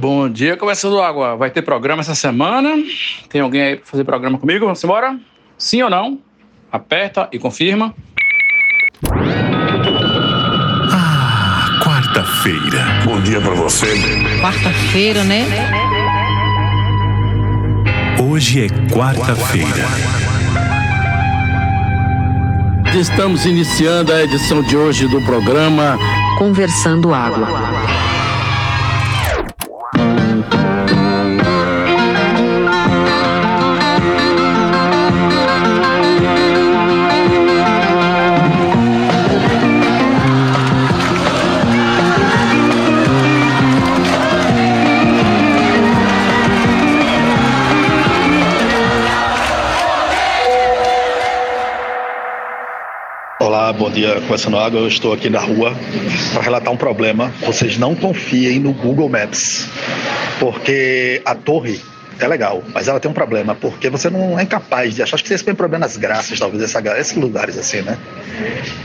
Bom dia, começando água. Vai ter programa essa semana? Tem alguém aí para fazer programa comigo? Vamos embora? Sim ou não? Aperta e confirma. Ah, quarta-feira. Bom dia para você. Quarta-feira, né? Hoje é quarta-feira. Estamos iniciando a edição de hoje do programa Conversando Água. Dia, Começando Água. Eu estou aqui na rua para relatar um problema. Vocês não confiem no Google Maps, porque a torre é legal, mas ela tem um problema, porque você não é incapaz de achar. Acho que vocês têm problema nas graças, talvez, essa, esses lugares assim, né?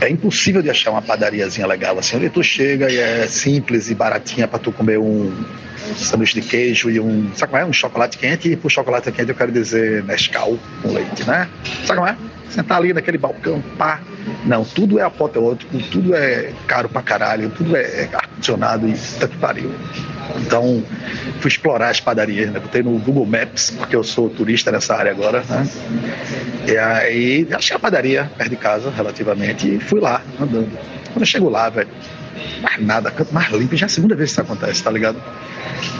É impossível de achar uma padariazinha legal assim, onde tu chega e é simples e baratinha para tu comer um sanduíche de queijo e um, sabe como é? Um chocolate quente, e por chocolate quente eu quero dizer Nescau com leite, né? Sabe como é? Sentar ali naquele balcão, pá. Não, tudo é apoteótico, tudo é caro pra caralho, tudo é ar-condicionado e tanto pariu. Então, fui explorar as padarias, né? Botei no Google Maps, porque eu sou turista nessa área agora, né? E aí, achei a padaria perto de casa, relativamente, e fui lá, andando. Quando eu chego lá, velho, mais nada, canto mais limpo, já é a segunda vez que isso acontece, tá ligado?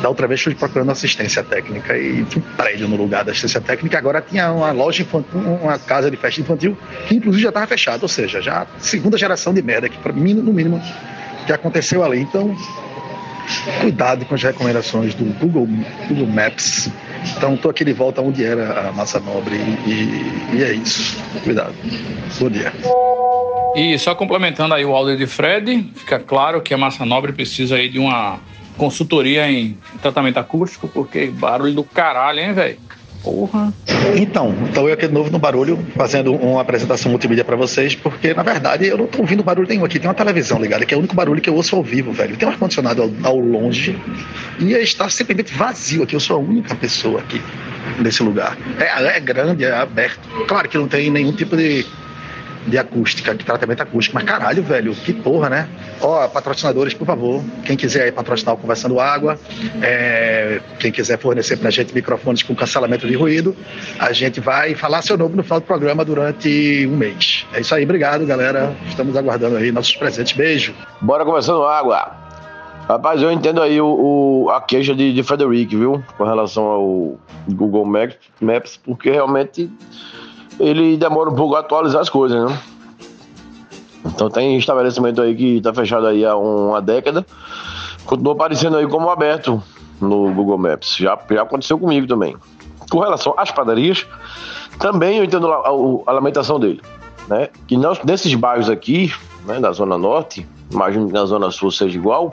Da outra vez fui procurando assistência técnica e um prédio no lugar da assistência técnica. Agora tinha uma loja infantil, uma casa de festa infantil, que inclusive já estava fechada, ou seja, já segunda geração de merda, que mim, no mínimo, que aconteceu ali. Então, cuidado com as recomendações do Google, Google Maps. Então, estou aqui de volta onde era a massa nobre e, e é isso. Cuidado. Bom dia. E só complementando aí o áudio de Fred, fica claro que a Massa Nobre precisa aí de uma consultoria em tratamento acústico, porque barulho do caralho, hein, velho? Porra. Então, estou eu aqui de novo no barulho, fazendo uma apresentação multimídia para vocês, porque na verdade eu não estou ouvindo barulho nenhum aqui. Tem uma televisão ligada, que é o único barulho que eu ouço ao vivo, velho. Tem um ar-condicionado ao, ao longe e está simplesmente vazio aqui. Eu sou a única pessoa aqui nesse lugar. É, é grande, é aberto. Claro que não tem nenhum tipo de de acústica, de tratamento acústico. Mas caralho, velho, que porra, né? Ó, patrocinadores, por favor, quem quiser aí patrocinar o Conversando Água, é, quem quiser fornecer pra gente microfones com cancelamento de ruído, a gente vai falar seu nome no final do programa durante um mês. É isso aí, obrigado, galera. Estamos aguardando aí nossos presentes. Beijo. Bora Conversando Água. Rapaz, eu entendo aí o, o a queixa de, de Frederic, viu? Com relação ao Google Maps, Maps porque realmente ele demora um pouco a atualizar as coisas, né? Então tem estabelecimento aí que está fechado aí há uma década, continua aparecendo aí como aberto no Google Maps. Já, já aconteceu comigo também. Com relação às padarias, também eu entendo a, a, a lamentação dele, né? Que nós, nesses bairros aqui, né, da Zona Norte, imagino que na Zona Sul seja igual,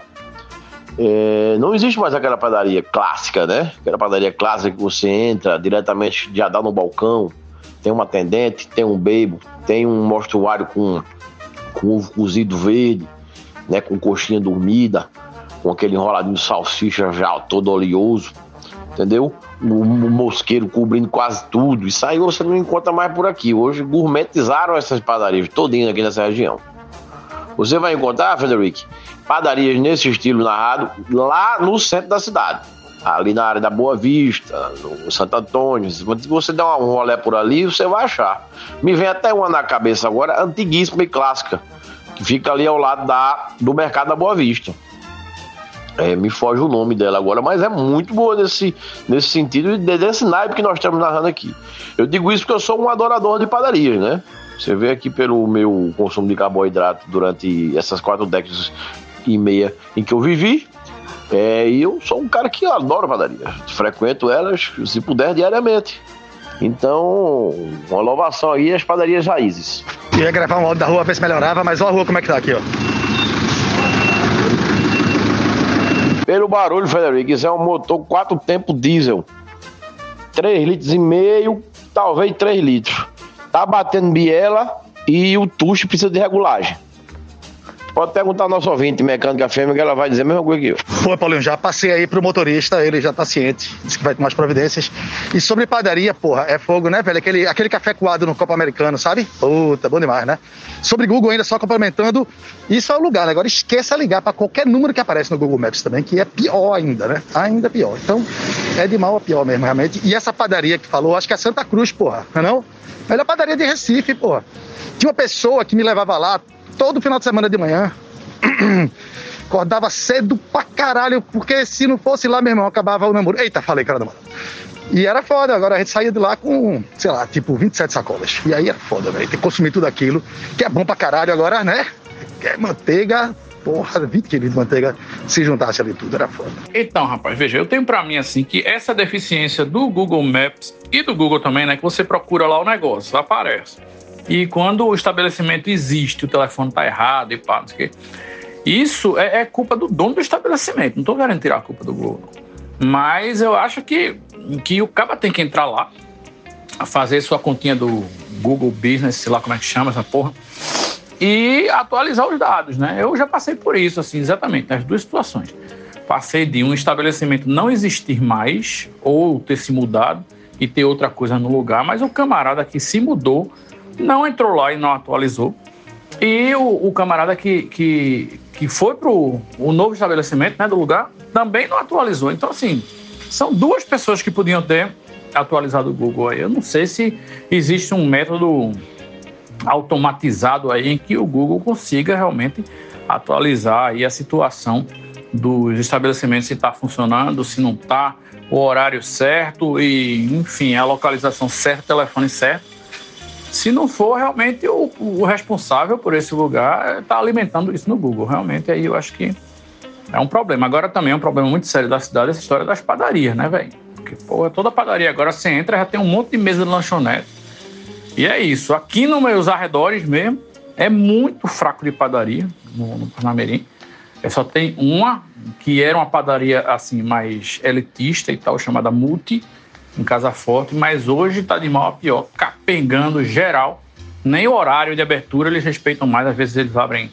é, não existe mais aquela padaria clássica, né? Aquela padaria clássica que você entra diretamente, já dá no balcão, tem uma atendente, tem um bebo, tem um mostruário com, com ovo cozido verde, né, com coxinha dormida, com aquele enroladinho de salsicha já todo oleoso, entendeu? O, mosqueiro cobrindo quase tudo. Isso aí você não encontra mais por aqui. Hoje gourmetizaram essas padarias todinhas aqui nessa região. Você vai encontrar, Frederic, padarias nesse estilo narrado lá no centro da cidade ali na área da Boa Vista, no Santo Antônio. Se você der um rolé por ali, você vai achar. Me vem até uma na cabeça agora, antiguíssima e clássica, que fica ali ao lado da, do Mercado da Boa Vista. É, me foge o nome dela agora, mas é muito boa nesse, nesse sentido e desse naipe que nós estamos narrando aqui. Eu digo isso porque eu sou um adorador de padarias, né? Você vê aqui pelo meu consumo de carboidrato durante essas quatro décadas e meia em que eu vivi, é, e eu sou um cara que adoro padaria. Frequento elas, se puder, diariamente. Então, uma louvação aí às padarias raízes. ia gravar um áudio da rua, ver se melhorava, mas olha a rua como é que tá aqui, ó. Pelo barulho, Frederico, isso é um motor quatro tempo diesel. 3 litros e meio, talvez 3 litros. Tá batendo biela e o tucho precisa de regulagem. Pode perguntar ao nosso ouvinte, mecânica fêmea, que ela vai dizer a mesma coisa que eu. Pô, Paulinho, já passei aí pro motorista, ele já tá ciente, disse que vai tomar as providências. E sobre padaria, porra, é fogo, né, velho? Aquele, aquele café coado no copo americano, sabe? Puta, bom demais, né? Sobre Google ainda, só complementando, isso é o lugar, né? Agora esqueça ligar para qualquer número que aparece no Google Maps também, que é pior ainda, né? Ainda pior. Então, é de mal a pior mesmo, realmente. E essa padaria que falou, acho que é Santa Cruz, porra, não é não? Melhor padaria de Recife, porra. Tinha uma pessoa que me levava lá todo final de semana de manhã. Acordava cedo pra caralho, porque se não fosse lá, meu irmão, acabava o namoro. Eita, falei, cara, mano. E era foda, agora a gente saía de lá com, sei lá, tipo 27 sacolas. E aí era foda, velho. Ter que consumir tudo aquilo, que é bom pra caralho agora, né? É manteiga, porra, 20 quilos de manteiga, se juntasse ali tudo, era foda. Então, rapaz, veja, eu tenho pra mim assim que essa deficiência do Google Maps e do Google também, né, que você procura lá o negócio, aparece. E quando o estabelecimento existe, o telefone tá errado e pá, não sei o quê. Isso é, é culpa do dono do estabelecimento. Não tô querendo tirar a culpa do não. Mas eu acho que, que o cara tem que entrar lá, fazer sua continha do Google Business, sei lá como é que chama essa porra, e atualizar os dados, né? Eu já passei por isso, assim, exatamente, nas duas situações. Passei de um estabelecimento não existir mais, ou ter se mudado, e ter outra coisa no lugar, mas o camarada que se mudou não entrou lá e não atualizou. E o, o camarada que, que, que foi para o novo estabelecimento né, do lugar também não atualizou. Então, assim, são duas pessoas que podiam ter atualizado o Google aí. Eu não sei se existe um método automatizado aí em que o Google consiga realmente atualizar aí a situação dos estabelecimentos se está funcionando, se não está, o horário certo e, enfim, a localização certa, o telefone certo. Se não for realmente o, o responsável por esse lugar está alimentando isso no Google, realmente aí eu acho que é um problema. Agora também é um problema muito sério da cidade essa história das padarias, né, velho? Porque, pô, toda padaria agora você entra já tem um monte de mesa de lanchonete. E é isso. Aqui nos meus arredores mesmo, é muito fraco de padaria no, no Parnamirim. É, só tem uma que era uma padaria assim mais elitista e tal, chamada Multi, em Casa Forte, mas hoje tá de mal a pior, capengando geral. Nem o horário de abertura eles respeitam mais, às vezes eles abrem,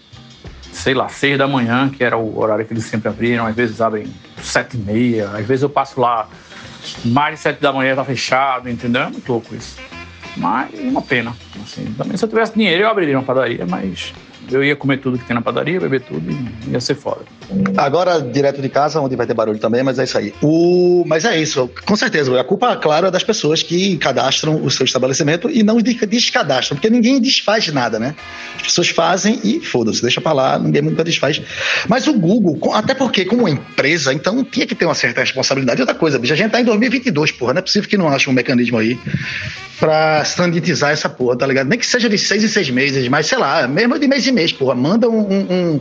sei lá, seis da manhã, que era o horário que eles sempre abriram, às vezes abrem sete e meia, às vezes eu passo lá mais de sete da manhã tá fechado, entendeu? É muito louco isso. Mas uma pena. Assim, também se eu tivesse dinheiro eu abriria uma padaria, mas eu ia comer tudo que tem na padaria, beber tudo e ia ser foda. Agora, direto de casa, onde vai ter barulho também, mas é isso aí. O... Mas é isso, com certeza. A culpa, claro, é das pessoas que cadastram o seu estabelecimento e não de- descadastram, porque ninguém desfaz nada, né? As pessoas fazem e foda-se, deixa pra lá, ninguém nunca desfaz. Mas o Google, até porque, como empresa, então tinha que ter uma certa responsabilidade. Outra coisa, bicho, a gente tá em 2022, porra, não é possível que não ache um mecanismo aí pra sanitizar essa porra, tá ligado? Nem que seja de seis em seis meses, mas sei lá, mesmo de mês em mês, porra, manda um- um- um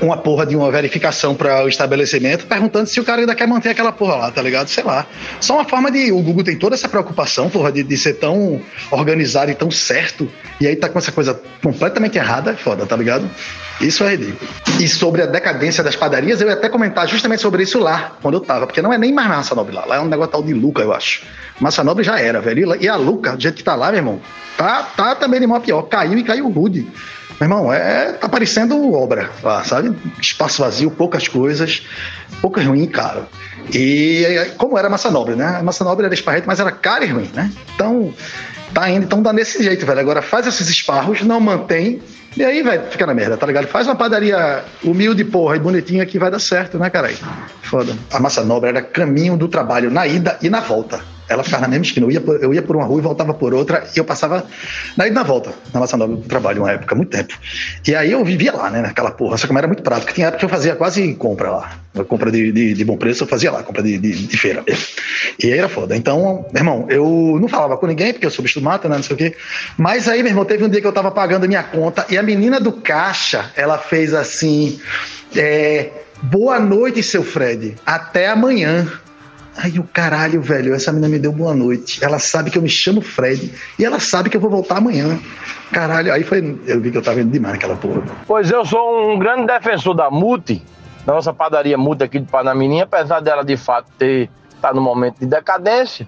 uma porra de uma verificação para o estabelecimento, perguntando se o cara ainda quer manter aquela porra lá, tá ligado? Sei lá. Só uma forma de. O Google tem toda essa preocupação, porra, de, de ser tão organizado e tão certo, e aí tá com essa coisa completamente errada, é foda, tá ligado? Isso é ridículo. E sobre a decadência das padarias, eu ia até comentar justamente sobre isso lá, quando eu tava, porque não é nem mais Massa Nobre lá, lá é um negócio tal de Luca, eu acho. Massa Nobre já era, velho. E a Luca, do jeito que tá lá, meu irmão, tá, tá também de a pior. Caiu e caiu rude. Meu irmão, é, tá parecendo obra sabe? Espaço vazio, poucas coisas, poucas ruim, caro. E é, como era Massa Nobre, né? A Massa Nobre era esparrete, mas era caro e ruim, né? Então, tá indo, então dá desse jeito, velho. Agora faz esses esparros, não mantém, e aí, velho, fica na merda, tá ligado? Faz uma padaria humilde, porra, e bonitinha que vai dar certo, né, caralho? Foda. A Massa Nobre era caminho do trabalho na ida e na volta. Ela ficava na mesma esquina. Eu ia, por, eu ia por uma rua e voltava por outra, e eu passava na ida na volta, na Massa do trabalho, uma época, muito tempo. E aí eu vivia lá, né, naquela porra. Só que era muito prático. Tinha época que eu fazia quase compra lá. Compra de, de, de bom preço eu fazia lá, compra de, de, de feira mesmo. E aí era foda. Então, meu irmão, eu não falava com ninguém, porque eu sou bicho mato, né, não sei o quê. Mas aí, meu irmão, teve um dia que eu tava pagando minha conta e a menina do caixa, ela fez assim. é, Boa noite, seu Fred. Até amanhã. Aí o caralho, velho, essa menina me deu boa noite. Ela sabe que eu me chamo Fred e ela sabe que eu vou voltar amanhã. Caralho, aí foi. Eu vi que eu tava indo demais naquela porra. Pois eu sou um grande defensor da Multi, da nossa padaria Multi aqui de Panamirim, apesar dela de fato ter tá no momento de decadência.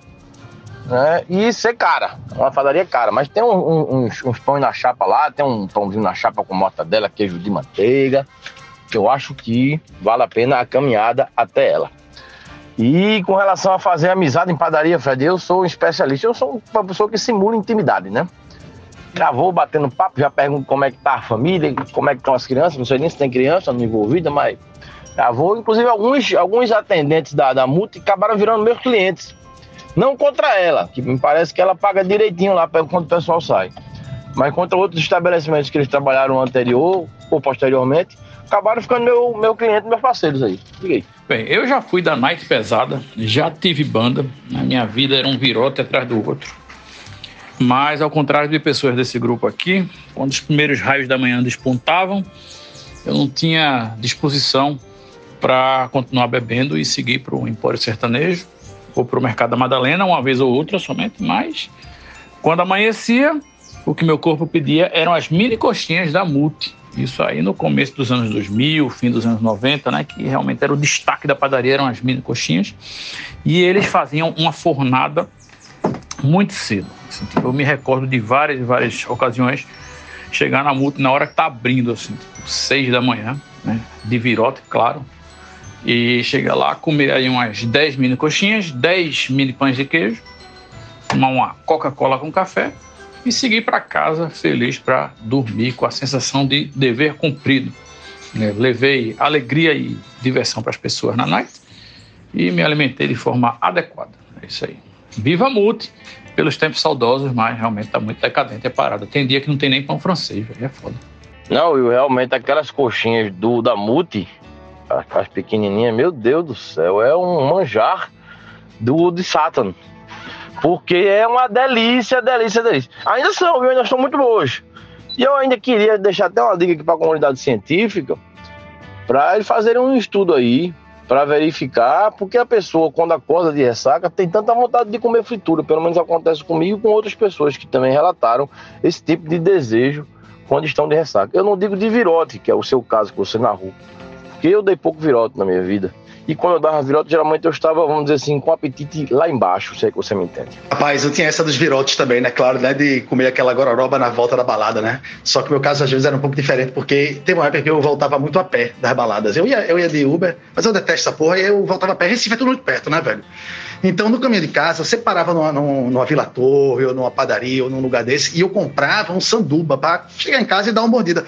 né? E ser cara, uma padaria cara. Mas tem um, um, uns, uns pães na chapa lá, tem um pãozinho na chapa com mortadela, queijo de manteiga, que eu acho que vale a pena a caminhada até ela. E com relação a fazer amizade em padaria, Fred, eu sou um especialista, eu sou uma pessoa que simula intimidade, né? Já vou batendo papo, já pergunto como é que tá a família, como é que estão as crianças, não sei nem se tem criança não envolvida, mas já vou. Inclusive, alguns, alguns atendentes da, da multa acabaram virando meus clientes. Não contra ela, que me parece que ela paga direitinho lá quando o pessoal sai. Mas contra outros estabelecimentos que eles trabalharam anterior ou posteriormente, acabaram ficando meu, meu cliente, meus parceiros aí. Fiquei. Bem, eu já fui da night pesada, já tive banda, na minha vida era um virote atrás do outro. Mas, ao contrário de pessoas desse grupo aqui, quando os primeiros raios da manhã despontavam, eu não tinha disposição para continuar bebendo e seguir para o Empório Sertanejo ou para o Mercado da Madalena, uma vez ou outra somente, mas quando amanhecia, o que meu corpo pedia eram as mini coxinhas da Multi. Isso aí no começo dos anos 2000, fim dos anos 90, né, que realmente era o destaque da padaria, eram as mini coxinhas. E eles faziam uma fornada muito cedo. Assim, tipo, eu me recordo de várias várias ocasiões chegar na multa na hora que tá abrindo, assim, tipo, seis da manhã, né? De virote, claro. E chegar lá, comer aí umas 10 mini coxinhas, 10 mini pães de queijo, tomar uma Coca-Cola com café e seguir para casa feliz para dormir com a sensação de dever cumprido. É, levei alegria e diversão para as pessoas na noite e me alimentei de forma adequada. É isso aí. Viva a Multi! Pelos tempos saudosos, mas realmente está muito decadente a parada. Tem dia que não tem nem pão francês, véio, é foda. Não, e realmente aquelas coxinhas do da Multi, as pequenininhas, meu Deus do céu, é um manjar do de Satan. Porque é uma delícia, delícia, delícia. Ainda são, viu? Ainda estão muito boas. E eu ainda queria deixar até uma dica aqui para a comunidade científica, para eles fazerem um estudo aí, para verificar, porque a pessoa, quando acorda de ressaca, tem tanta vontade de comer fritura. Pelo menos acontece comigo e com outras pessoas que também relataram esse tipo de desejo quando estão de ressaca. Eu não digo de virote, que é o seu caso que você narrou, porque eu dei pouco virote na minha vida. E quando eu dava virote, geralmente eu estava, vamos dizer assim, com apetite lá embaixo, sei que você me entende. Rapaz, eu tinha essa dos virotes também, né? Claro, né? De comer aquela gororoba na volta da balada, né? Só que meu caso às vezes era um pouco diferente, porque teve uma época que eu voltava muito a pé das baladas. Eu ia, eu ia de Uber, mas eu detesto essa porra, e eu voltava a pé. Recife é tudo muito perto, né, velho? Então, no caminho de casa, você parava numa, numa, Vila Torre, ou numa padaria, ou num lugar desse, e eu comprava um sanduba para chegar em casa e dar uma mordida.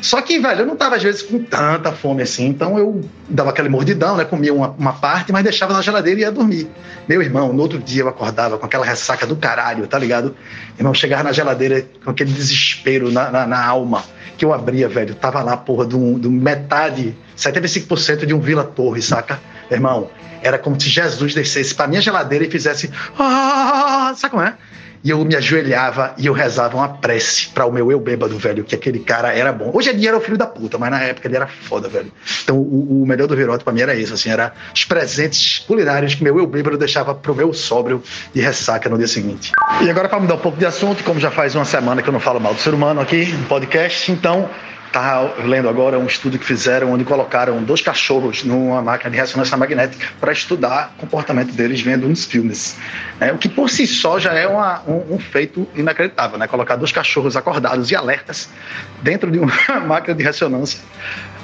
Só que, velho, eu não tava às vezes com tanta fome assim, então eu dava aquele mordidão, né? Comia uma, uma parte, mas deixava na geladeira e ia dormir. Meu irmão, no outro dia eu acordava com aquela ressaca do caralho, tá ligado? Irmão, chegava na geladeira com aquele desespero na, na, na alma que eu abria, velho. Tava lá, porra, um, de metade, 75% de um Vila Torre, saca? Irmão, era como se Jesus descesse pra minha geladeira e fizesse. Ah, sabe como é? e eu me ajoelhava e eu rezava uma prece para o meu eu bêbado, velho, que aquele cara era bom. Hoje dia era o filho da puta, mas na época ele era foda, velho. Então o, o melhor do Virote para mim era isso, assim, era os presentes culinários que meu eu bêbado deixava pro meu sóbrio de ressaca no dia seguinte. E agora para mudar um pouco de assunto, como já faz uma semana que eu não falo mal do ser humano aqui no podcast, então Tá lendo agora um estudo que fizeram onde colocaram dois cachorros numa máquina de ressonância magnética para estudar o comportamento deles vendo uns filmes. É, o que por si só já é uma, um, um, feito inacreditável, né? Colocar dois cachorros acordados e alertas dentro de uma máquina de ressonância,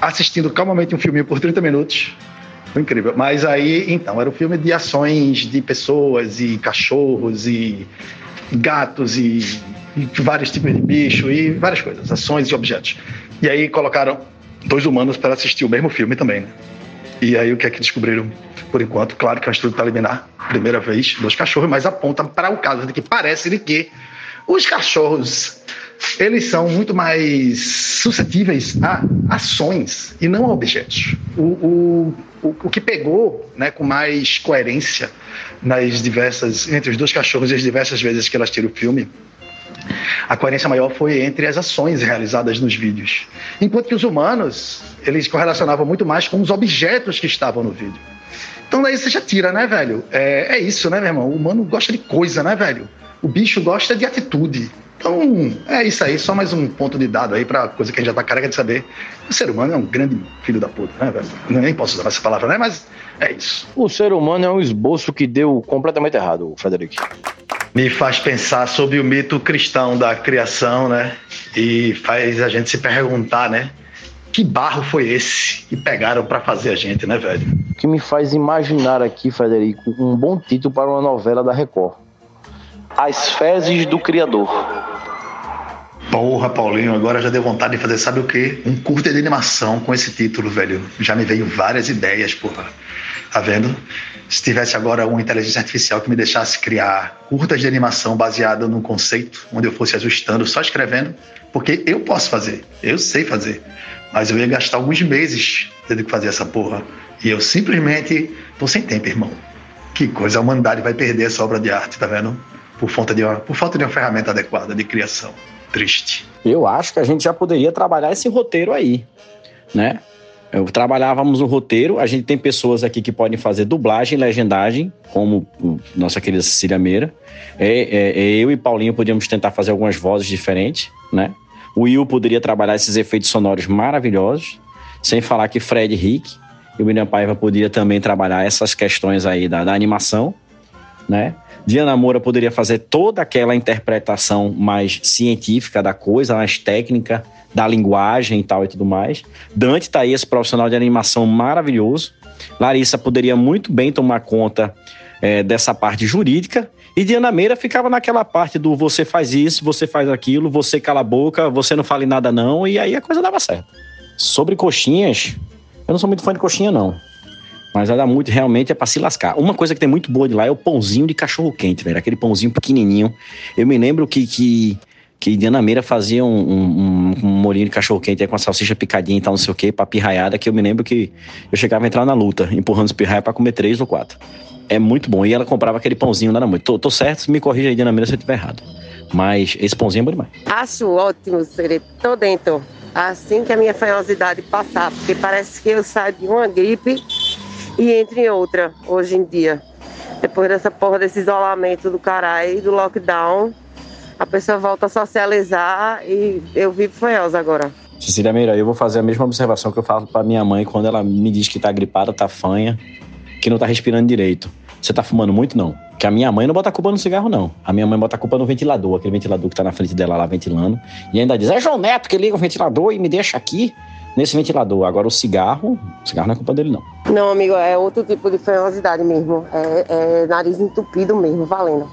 assistindo calmamente um filminho por 30 minutos. Incrível. Mas aí, então, era um filme de ações de pessoas e cachorros e gatos e, e vários tipos de bicho e várias coisas, ações e objetos. E aí colocaram dois humanos para assistir o mesmo filme também, né? E aí o que é que descobriram por enquanto? Claro que é um estudo preliminar, primeira vez, dois cachorros, mas aponta para o caso de que parece de que os cachorros eles são muito mais suscetíveis a ações e não a objetos. O, o, o, o que pegou né, com mais coerência nas diversas entre os dois cachorros e as diversas vezes que elas tiram o filme a coerência maior foi entre as ações realizadas nos vídeos. Enquanto que os humanos, eles correlacionavam muito mais com os objetos que estavam no vídeo. Então daí você já tira, né, velho? É, é isso, né, meu irmão? O humano gosta de coisa, né, velho? O bicho gosta de atitude. Então, é isso aí, só mais um ponto de dado aí pra coisa que a gente já tá careca de saber. O ser humano é um grande filho da puta, né, velho? Nem posso usar essa palavra, né? Mas é isso. O ser humano é um esboço que deu completamente errado, Frederico. Me faz pensar sobre o mito cristão da criação, né? E faz a gente se perguntar, né? Que barro foi esse que pegaram para fazer a gente, né, velho? O que me faz imaginar aqui, Frederico, um bom título para uma novela da Record. As Fezes do Criador. Porra, Paulinho, agora já deu vontade de fazer, sabe o quê? Um curta de animação com esse título, velho. Já me veio várias ideias, porra. Tá vendo? Se tivesse agora uma inteligência artificial que me deixasse criar curtas de animação baseada num conceito, onde eu fosse ajustando, só escrevendo, porque eu posso fazer, eu sei fazer, mas eu ia gastar alguns meses tendo que fazer essa porra. E eu simplesmente tô sem tempo, irmão. Que coisa, a humanidade vai perder essa obra de arte, tá vendo? Por falta de uma, por falta de uma ferramenta adequada de criação. Triste. Eu acho que a gente já poderia trabalhar esse roteiro aí, né? Eu trabalhávamos o roteiro, a gente tem pessoas aqui que podem fazer dublagem, legendagem, como nossa querida Cecília Meira. É, é, é, eu e Paulinho podíamos tentar fazer algumas vozes diferentes, né? O Will poderia trabalhar esses efeitos sonoros maravilhosos, sem falar que Fred Rick e o William Paiva poderia também trabalhar essas questões aí da, da animação, né? Diana Moura poderia fazer toda aquela interpretação mais científica da coisa, mais técnica, da linguagem e tal e tudo mais. Dante tá aí, esse profissional de animação maravilhoso. Larissa poderia muito bem tomar conta eh, dessa parte jurídica. E Diana Meira ficava naquela parte do você faz isso, você faz aquilo, você cala a boca, você não fale nada não, e aí a coisa dava certo. Sobre coxinhas, eu não sou muito fã de coxinha não. Mas ela muito, realmente é pra se lascar. Uma coisa que tem muito boa de lá é o pãozinho de cachorro quente, velho. Aquele pãozinho pequenininho. Eu me lembro que, que, que Meira fazia um, um, um molinho de cachorro quente com a salsicha picadinha e tal, não sei o que, pra pirraiada, que eu me lembro que eu chegava a entrar na luta, empurrando os pirraia pra comer três ou quatro. É muito bom. E ela comprava aquele pãozinho lá na noite. Tô, tô certo, me corrija aí, Diana Meira, se eu estiver errado. Mas esse pãozinho é bom demais. Acho ótimo, Sere. Tô dentro. Assim que a minha fanhosidade passar, porque parece que eu saio de uma gripe e entro em outra hoje em dia. Depois dessa porra desse isolamento do caralho, do lockdown, a pessoa volta a socializar e eu vivo fanhosa agora. Cecília Meira, eu vou fazer a mesma observação que eu falo pra minha mãe quando ela me diz que tá gripada, tá fanha, que não tá respirando direito. Você tá fumando muito, não? Que a minha mãe não bota a culpa no cigarro, não. A minha mãe bota a culpa no ventilador, aquele ventilador que tá na frente dela lá ventilando. E ainda diz: é João Neto que liga o ventilador e me deixa aqui nesse ventilador. Agora o cigarro, o cigarro não é culpa dele, não. Não, amigo, é outro tipo de fanhosidade mesmo. É, é nariz entupido mesmo, valendo.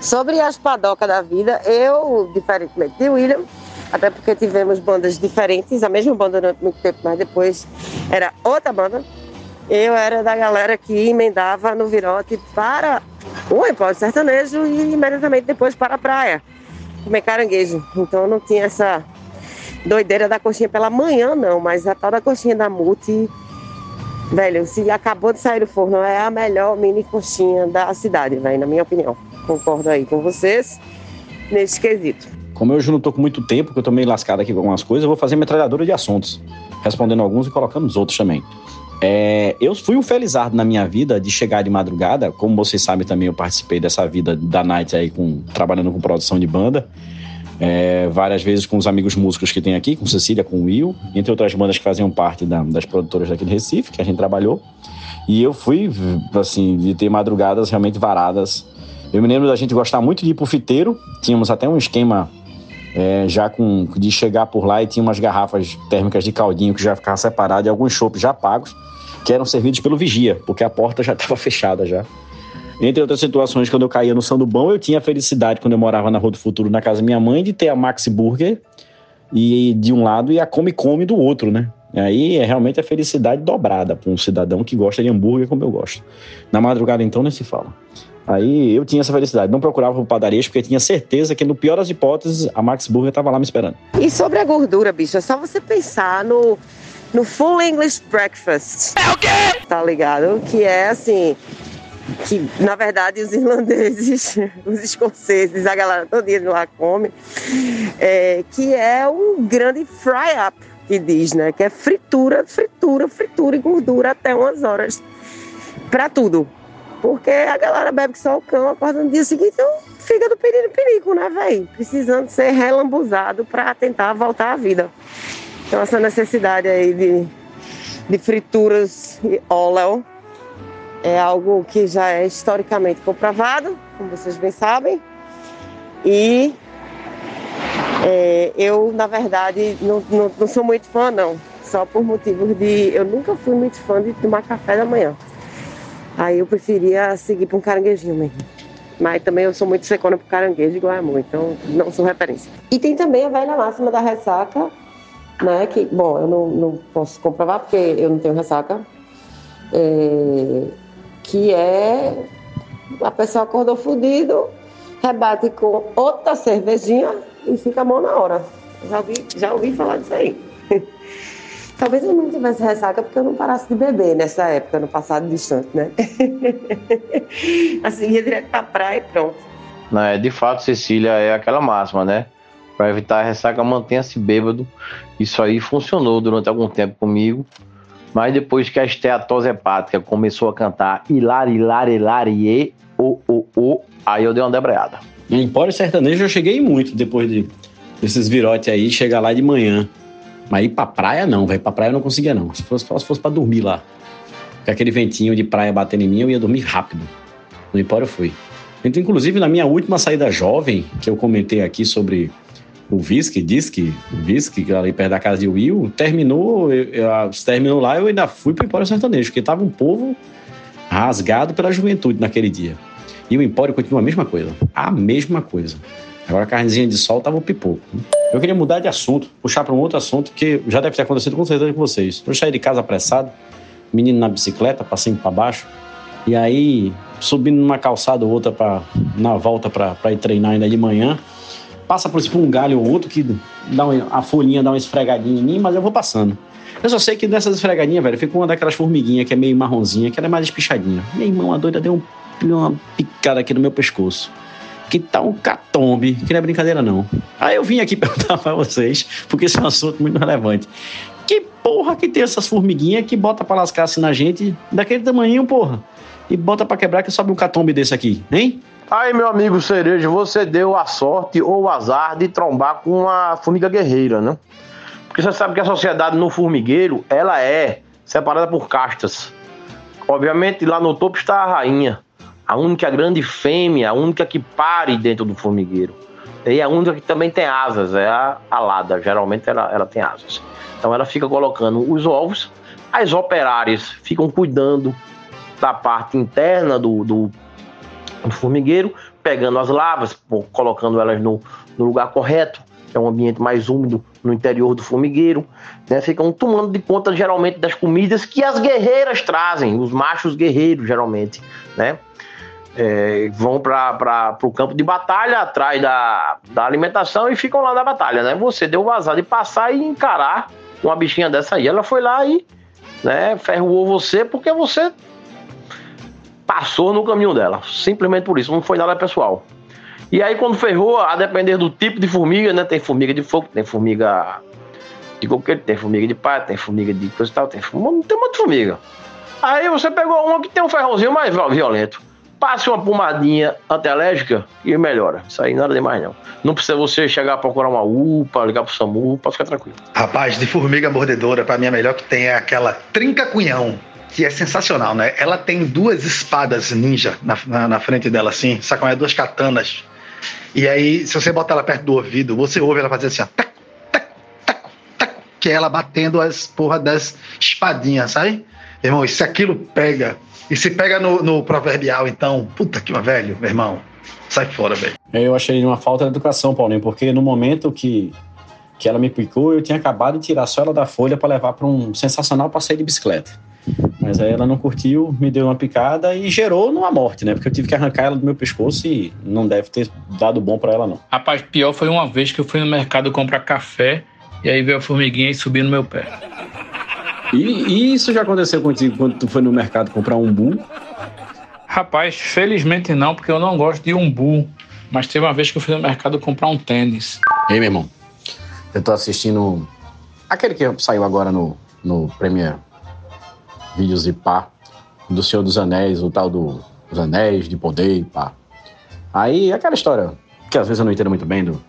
Sobre as padocas da vida, eu, diferentemente de William, até porque tivemos bandas diferentes, a mesma banda durante muito tempo, mas depois era outra banda. Eu era da galera que emendava no virote para o episódio sertanejo e imediatamente depois para a praia, comer caranguejo. Então não tinha essa doideira da coxinha pela manhã, não, mas a tal da coxinha da Multi, velho, se acabou de sair do forno, é a melhor mini coxinha da cidade, velho, na minha opinião. Concordo aí com vocês nesse quesito. Como eu já não tô com muito tempo, que eu tô meio lascado aqui com algumas coisas, eu vou fazer metralhadora de assuntos, respondendo alguns e colocando os outros também. É, eu fui um felizardo na minha vida de chegar de madrugada, como vocês sabem também, eu participei dessa vida da night aí, com, trabalhando com produção de banda, é, várias vezes com os amigos músicos que tem aqui, com Cecília, com Will, entre outras bandas que faziam parte da- das produtoras daqui de Recife, que a gente trabalhou. E eu fui, assim, de ter madrugadas realmente varadas. Eu me lembro da gente gostar muito de ir pro fiteiro, tínhamos até um esquema é, já com de chegar por lá e tinha umas garrafas térmicas de caldinho que já ficava separado e alguns chopps já pagos, que eram servidos pelo vigia, porque a porta já estava fechada já. Entre outras situações, quando eu caía no Sandubão, eu tinha a felicidade, quando eu morava na Rua do Futuro, na casa da minha mãe, de ter a Maxi Burger e, de um lado e a Come Come do outro, né? Aí é realmente a felicidade dobrada para um cidadão que gosta de hambúrguer como eu gosto. Na madrugada, então, nem se fala. Aí eu tinha essa felicidade. Não procurava por padarias, porque tinha certeza que, no pior das hipóteses, a Max Burger estava lá me esperando. E sobre a gordura, bicho, é só você pensar no, no Full English Breakfast. É o quê? Tá ligado? Que é assim. Que na verdade os irlandeses, os escoceses, a galera todo dia lá come. é, que é um grande fry-up, que diz, né? Que é fritura, fritura, fritura e gordura até umas horas. Pra tudo. Porque a galera bebe só o cão, acorda no dia seguinte, então fica do perigo perigo, né, velho? Precisando ser relambuzado para tentar voltar à vida. Então essa necessidade aí de, de frituras e óleo é algo que já é historicamente comprovado, como vocês bem sabem. E é, eu, na verdade, não, não, não sou muito fã, não. Só por motivos de. Eu nunca fui muito fã de tomar café da manhã. Aí eu preferia seguir para um caranguejinho mesmo. Mas também eu sou muito secona pro caranguejo igual amor, então não sou referência. E tem também a velha máxima da ressaca, né? Que, bom, eu não, não posso comprovar porque eu não tenho ressaca. É, que é a pessoa acordou fudido, rebate com outra cervejinha e fica mão na hora. Já ouvi, já ouvi falar disso aí. Talvez eu não tivesse ressaca porque eu não parasse de beber nessa época, no passado distante, né? assim, ia direto pra praia e pronto. Não, é, de fato, Cecília, é aquela máxima, né? Para evitar a ressaca, mantenha-se bêbado. Isso aí funcionou durante algum tempo comigo. Mas depois que a esteatose hepática começou a cantar Hilari, Hilari, Hilari, o, o, o, aí eu dei uma debreada. Em Empório Sertanejo eu cheguei muito depois de, desses virotes aí, chegar lá de manhã. Mas ir pra praia não, velho. Pra praia eu não conseguia não. Se fosse, se fosse pra dormir lá. Com aquele ventinho de praia batendo em mim, eu ia dormir rápido. No Empório eu fui. Então, inclusive, na minha última saída jovem, que eu comentei aqui sobre o Visque, Disque, Visque, ali perto da casa de Will, terminou, eu, eu, terminou lá, eu ainda fui pro Empório Sertanejo, porque tava um povo rasgado pela juventude naquele dia. E o Empório continua a mesma coisa. A mesma coisa. Agora a carnezinha de sol tava o pipoco. Eu queria mudar de assunto, puxar para um outro assunto que já deve ter acontecido com certeza com vocês. Eu saí de casa apressado, menino na bicicleta, passando para baixo, e aí subindo numa calçada ou outra pra, na volta para ir treinar ainda de manhã. Passa por um galho ou outro que dá uma, a folhinha dá uma esfregadinha em mim, mas eu vou passando. Eu só sei que dessas esfregadinhas, velho, fica uma daquelas formiguinhas que é meio marronzinha, que ela é mais espichadinha. Meu irmão, a doida deu um uma picada aqui no meu pescoço. Que tá um catombe, que não é brincadeira não. Aí eu vim aqui perguntar pra vocês, porque esse é um assunto muito relevante. Porra que tem essas formiguinhas que bota pra lascar assim na gente, daquele tamanho, porra? E bota pra quebrar que sobe um catombe desse aqui, hein? Aí, meu amigo Cereja, você deu a sorte ou o azar de trombar com uma formiga guerreira, né? Porque você sabe que a sociedade no formigueiro, ela é separada por castas. Obviamente, lá no topo está a rainha a única grande fêmea, a única que pare dentro do formigueiro. E a única que também tem asas, é a alada, geralmente ela, ela tem asas. Então ela fica colocando os ovos, as operárias ficam cuidando da parte interna do, do, do formigueiro, pegando as lavas, colocando elas no, no lugar correto, é um ambiente mais úmido no interior do formigueiro, né? ficam tomando de conta geralmente das comidas que as guerreiras trazem, os machos guerreiros geralmente, né? é, vão para o campo de batalha atrás da, da alimentação e ficam lá na batalha, né? Você deu vazado de passar e encarar uma bichinha dessa aí. Ela foi lá e né, ferroou você porque você passou no caminho dela. Simplesmente por isso, não foi nada pessoal. E aí, quando ferrou, a depender do tipo de formiga, né? Tem formiga de fogo, tem formiga de coqueiro, tem formiga de pá, tem formiga de coisa e tal, tem, tem um monte de formiga. Aí você pegou uma que tem um ferrãozinho mais violento passe uma pomadinha antialérgica e melhora. Isso aí nada demais, não. Não precisa você chegar a procurar uma UPA, ligar pro SAMU, pode ficar tranquilo. Rapaz, de formiga mordedora, para mim a melhor que tem é aquela trinca cunhão. Que é sensacional, né? Ela tem duas espadas ninja na, na, na frente dela, assim, sacam? É duas katanas. E aí, se você botar ela perto do ouvido, você ouve ela fazer assim, ó, tac, tac, tac, tac, que é ela batendo as porra das espadinhas, sabe? Irmão, se aquilo pega e se pega no, no proverbial, então, puta que velho, meu irmão, sai fora, velho. Eu achei uma falta de educação, Paulinho, porque no momento que, que ela me picou, eu tinha acabado de tirar só ela da folha para levar para um sensacional passeio de bicicleta. Mas aí ela não curtiu, me deu uma picada e gerou numa morte, né? Porque eu tive que arrancar ela do meu pescoço e não deve ter dado bom para ela, não. Rapaz, pior foi uma vez que eu fui no mercado comprar café e aí veio a formiguinha e subiu no meu pé. E, e, isso já aconteceu contigo quando tu foi no mercado comprar um umbu? Rapaz, felizmente não, porque eu não gosto de umbu. Mas teve uma vez que eu fui no mercado comprar um tênis. Ei, meu irmão, eu tô assistindo aquele que saiu agora no, no Premiere Vídeos e pá, do Senhor dos Anéis, o tal do, dos Anéis de Poder e pá. Aí, aquela história que às vezes eu não entendo muito bem do,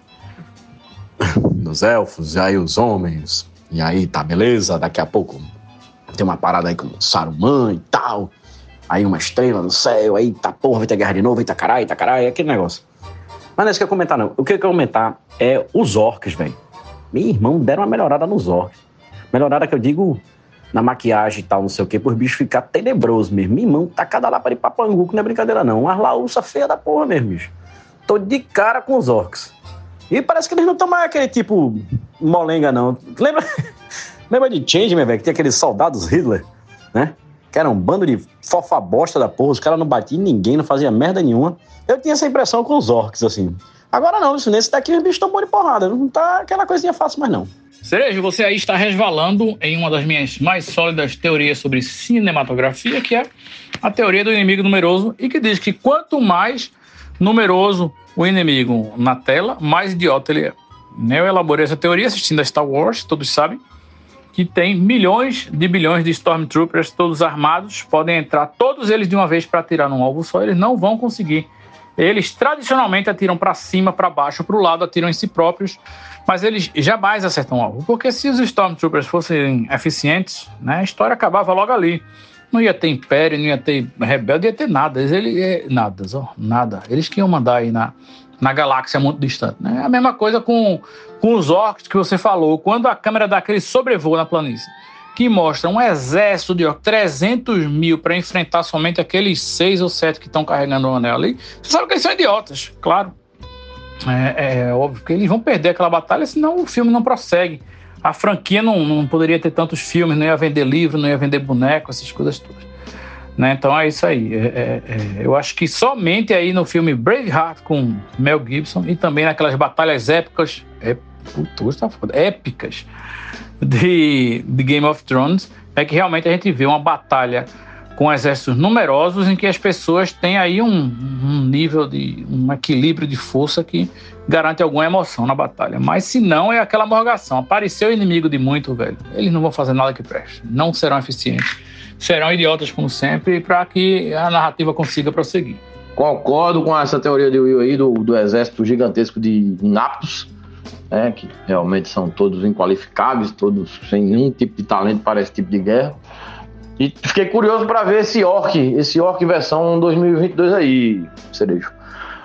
dos elfos, e aí os homens, e aí tá beleza, daqui a pouco tem uma parada aí com Saruman e tal. Aí uma estrela no céu, aí tá porra, vai ter guerra de novo, eita caralho, eita caralho, aquele negócio. Mas não é isso que eu comentar, não. O que eu ia comentar é os orcs, velho. Meu irmão deram uma melhorada nos orcs. Melhorada que eu digo na maquiagem e tal, não sei o quê, por bicho ficar tenebroso mesmo. Meu irmão tá cada lá para ir pra Pangu, que não é brincadeira, não. Uma laúça feia da porra mesmo, bicho. Tô de cara com os orcs. E parece que eles não estão mais aquele tipo molenga, não. Lembra, lembra de Changeman, velho? Que tinha aqueles soldados Hitler, né? Que era um bando de fofa bosta da porra. Os caras não batiam em ninguém, não fazia merda nenhuma. Eu tinha essa impressão com os orcs, assim. Agora não, nesse daqui os bichos estão bom de porrada. Não tá aquela coisinha fácil mais não. Cerejo, você aí está resvalando em uma das minhas mais sólidas teorias sobre cinematografia, que é a teoria do inimigo numeroso, e que diz que quanto mais numeroso o inimigo na tela, mais idiota ele é. Eu elaborei essa teoria assistindo a Star Wars, todos sabem, que tem milhões de bilhões de Stormtroopers, todos armados, podem entrar todos eles de uma vez para atirar num alvo só, eles não vão conseguir. Eles tradicionalmente atiram para cima, para baixo, para o lado, atiram em si próprios, mas eles jamais acertam o alvo. Porque se os Stormtroopers fossem eficientes, né, a história acabava logo ali. Não ia ter Império, não ia ter Rebelde, não ia ter nada. Eles, é, nada, ó, nada. Eles que iam mandar aí na, na galáxia muito distante. Né? É a mesma coisa com, com os orcs que você falou. Quando a câmera dá aquele sobrevoo na planície, que mostra um exército de orcs, 300 mil para enfrentar somente aqueles seis ou sete que estão carregando o anel ali, você sabe que eles são idiotas, claro. É, é, óbvio que eles vão perder aquela batalha, senão o filme não prossegue. A franquia não, não poderia ter tantos filmes, não ia vender livro, não ia vender boneco, essas coisas todas. Né? Então é isso aí. É, é, é, eu acho que somente aí no filme Braveheart com Mel Gibson e também naquelas batalhas épicas, é, puta, tá foda, épicas de, de Game of Thrones, é que realmente a gente vê uma batalha com exércitos numerosos em que as pessoas têm aí um, um, nível de um equilíbrio de força que garante alguma emoção na batalha. Mas se não, é aquela morgação. Apareceu inimigo de muito, velho. Eles não vão fazer nada que preste. Não serão eficientes. Serão idiotas, como sempre, para que a narrativa consiga prosseguir. Concordo com essa teoria de Will aí do, do exército gigantesco de inaptos, né, que realmente são todos inqualificáveis, todos sem nenhum tipo de talento para esse tipo de guerra. E fiquei curioso para ver esse Orc, esse Orc versão 2022 aí, Cerejo.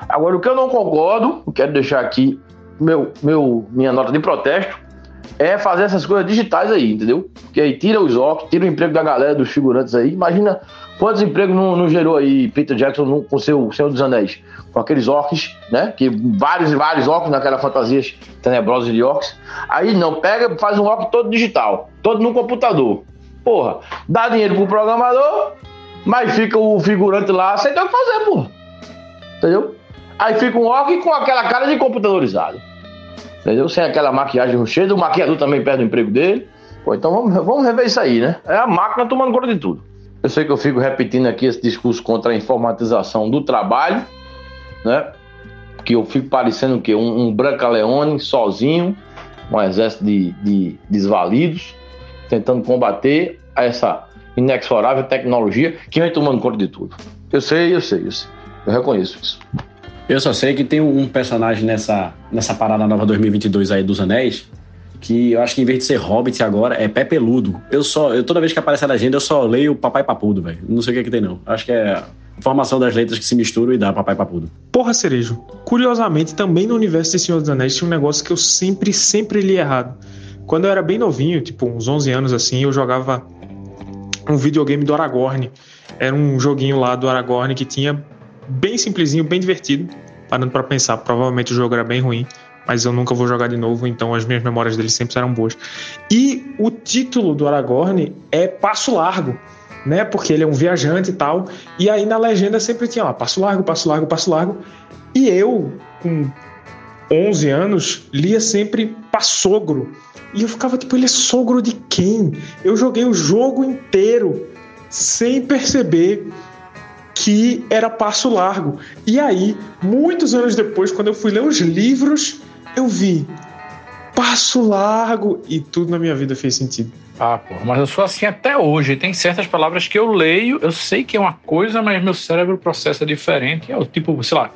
Agora, o que eu não concordo, quero deixar aqui meu, meu, minha nota de protesto, é fazer essas coisas digitais aí, entendeu? Que aí tira os orcs, tira o emprego da galera, dos figurantes aí. Imagina quantos empregos não, não gerou aí Peter Jackson no, com seu Senhor dos Anéis. Com aqueles orcs, né? Que vários e vários orcs naquelas fantasias tenebrosas de orcs. Aí não, pega faz um orc todo digital, todo no computador. Porra, dá dinheiro pro programador, mas fica o figurante lá sem ter o que fazer, porra. Entendeu? Aí fica um orc com aquela cara de computadorizado. Entendeu? Sem aquela maquiagem cheia, o maquiador também perde o emprego dele. Pô, então vamos, vamos rever isso aí, né? É a máquina tomando conta de tudo. Eu sei que eu fico repetindo aqui esse discurso contra a informatização do trabalho, né? Que eu fico parecendo o quê? Um, um Branca Leone sozinho, um exército de, de desvalidos, tentando combater essa inexorável tecnologia que vem tomando conta de tudo. Eu sei, eu sei, eu sei. Eu reconheço isso. Eu só sei que tem um personagem nessa, nessa parada nova 2022 aí dos Anéis, que eu acho que em vez de ser Hobbit agora, é pé peludo. Eu só, eu, toda vez que aparece a legenda, eu só leio Papai Papudo, velho. Não sei o que, é que tem, não. Acho que é formação das letras que se misturam e dá Papai Papudo. Porra, Cerejo. Curiosamente, também no universo de Senhor dos Anéis tinha um negócio que eu sempre, sempre li errado. Quando eu era bem novinho, tipo uns 11 anos assim, eu jogava um videogame do Aragorn. Era um joguinho lá do Aragorn que tinha bem simplesinho, bem divertido. Parando para pensar, provavelmente o jogo era bem ruim, mas eu nunca vou jogar de novo, então as minhas memórias dele sempre serão boas. E o título do Aragorn é Passo Largo, né? Porque ele é um viajante e tal. E aí na legenda sempre tinha lá, Passo Largo, Passo Largo, Passo Largo. E eu, com 11 anos, lia sempre Passogro. E eu ficava tipo, ele é sogro de quem? Eu joguei o jogo inteiro sem perceber que era passo largo. E aí, muitos anos depois, quando eu fui ler os livros, eu vi passo largo e tudo na minha vida fez sentido. Ah, pô, mas eu sou assim até hoje. Tem certas palavras que eu leio, eu sei que é uma coisa, mas meu cérebro processa diferente. É o tipo, sei lá,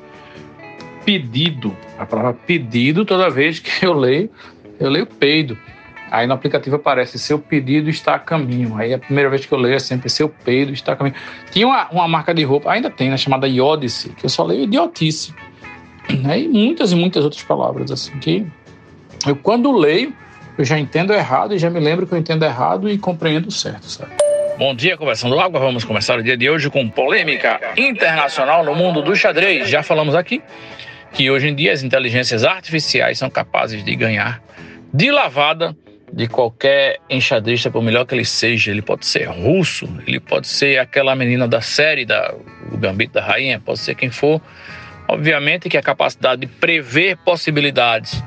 pedido. A palavra pedido, toda vez que eu leio, eu leio peido. Aí no aplicativo aparece seu pedido está a caminho. Aí a primeira vez que eu leio é sempre seu peido está a caminho. Tinha uma, uma marca de roupa, ainda tem, né, chamada Iodice, que eu só leio idiotice. né? E muitas e muitas outras palavras, assim, que eu quando leio, eu já entendo errado e já me lembro que eu entendo errado e compreendo certo, sabe? Bom dia, Conversando Água. Vamos começar o dia de hoje com polêmica internacional no mundo do xadrez. Já falamos aqui que hoje em dia as inteligências artificiais são capazes de ganhar de lavada de qualquer enxadrista, por melhor que ele seja. Ele pode ser russo, ele pode ser aquela menina da série, da, o Gambito da Rainha, pode ser quem for. Obviamente que a capacidade de prever possibilidades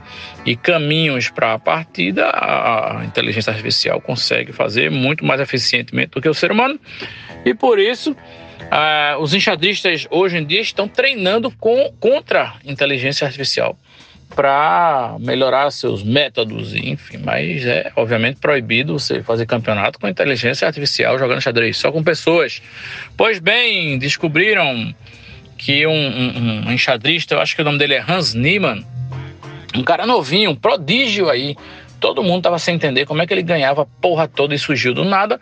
e caminhos para a partida, a inteligência artificial consegue fazer muito mais eficientemente do que o ser humano. E por isso, uh, os enxadristas hoje em dia estão treinando com, contra inteligência artificial para melhorar seus métodos, enfim, mas é obviamente proibido você fazer campeonato com inteligência artificial jogando xadrez, só com pessoas. Pois bem, descobriram que um, um, um enxadrista, eu acho que o nome dele é Hans Niemann, um cara novinho, um prodígio aí. Todo mundo estava sem entender como é que ele ganhava a porra toda e surgiu do nada.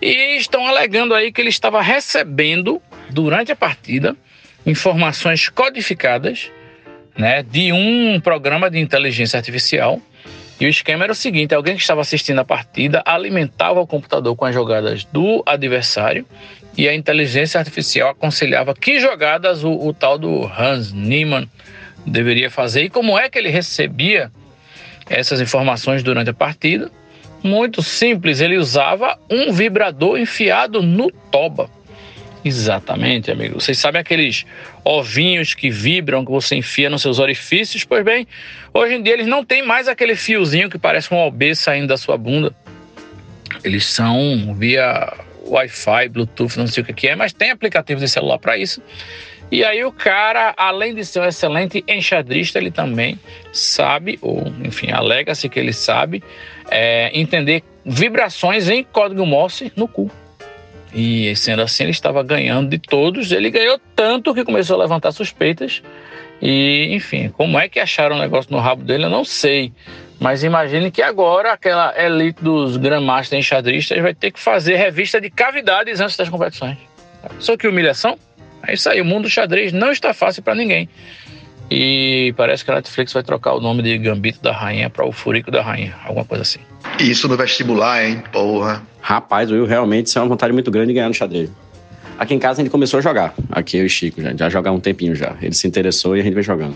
E estão alegando aí que ele estava recebendo, durante a partida, informações codificadas né, de um programa de inteligência artificial. E o esquema era o seguinte: alguém que estava assistindo a partida alimentava o computador com as jogadas do adversário e a inteligência artificial aconselhava que jogadas o, o tal do Hans Niemann deveria fazer e como é que ele recebia essas informações durante a partida. Muito simples, ele usava um vibrador enfiado no toba. Exatamente, amigo. Vocês sabem aqueles ovinhos que vibram, que você enfia nos seus orifícios? Pois bem, hoje em dia eles não têm mais aquele fiozinho que parece um OB saindo da sua bunda. Eles são via Wi-Fi, Bluetooth, não sei o que é, mas tem aplicativo de celular para isso. E aí o cara, além de ser um excelente enxadrista, ele também sabe, ou enfim, alega-se que ele sabe é, entender vibrações em código Morse no cu. E sendo assim, ele estava ganhando de todos. Ele ganhou tanto que começou a levantar suspeitas. E, enfim, como é que acharam o negócio no rabo dele, eu não sei. Mas imagine que agora aquela elite dos Grandmasters enxadristas vai ter que fazer revista de cavidades antes das competições. Só que humilhação? É isso aí, o mundo do xadrez não está fácil para ninguém. E parece que a Netflix vai trocar o nome de Gambito da Rainha para o Furico da Rainha, alguma coisa assim. Isso no vestibular, hein? Porra. Rapaz, Will realmente isso é uma vontade muito grande de ganhar no xadrez. Aqui em casa gente começou a jogar. Aqui eu e Chico, já, já jogar um tempinho já. Ele se interessou e a gente vem jogando.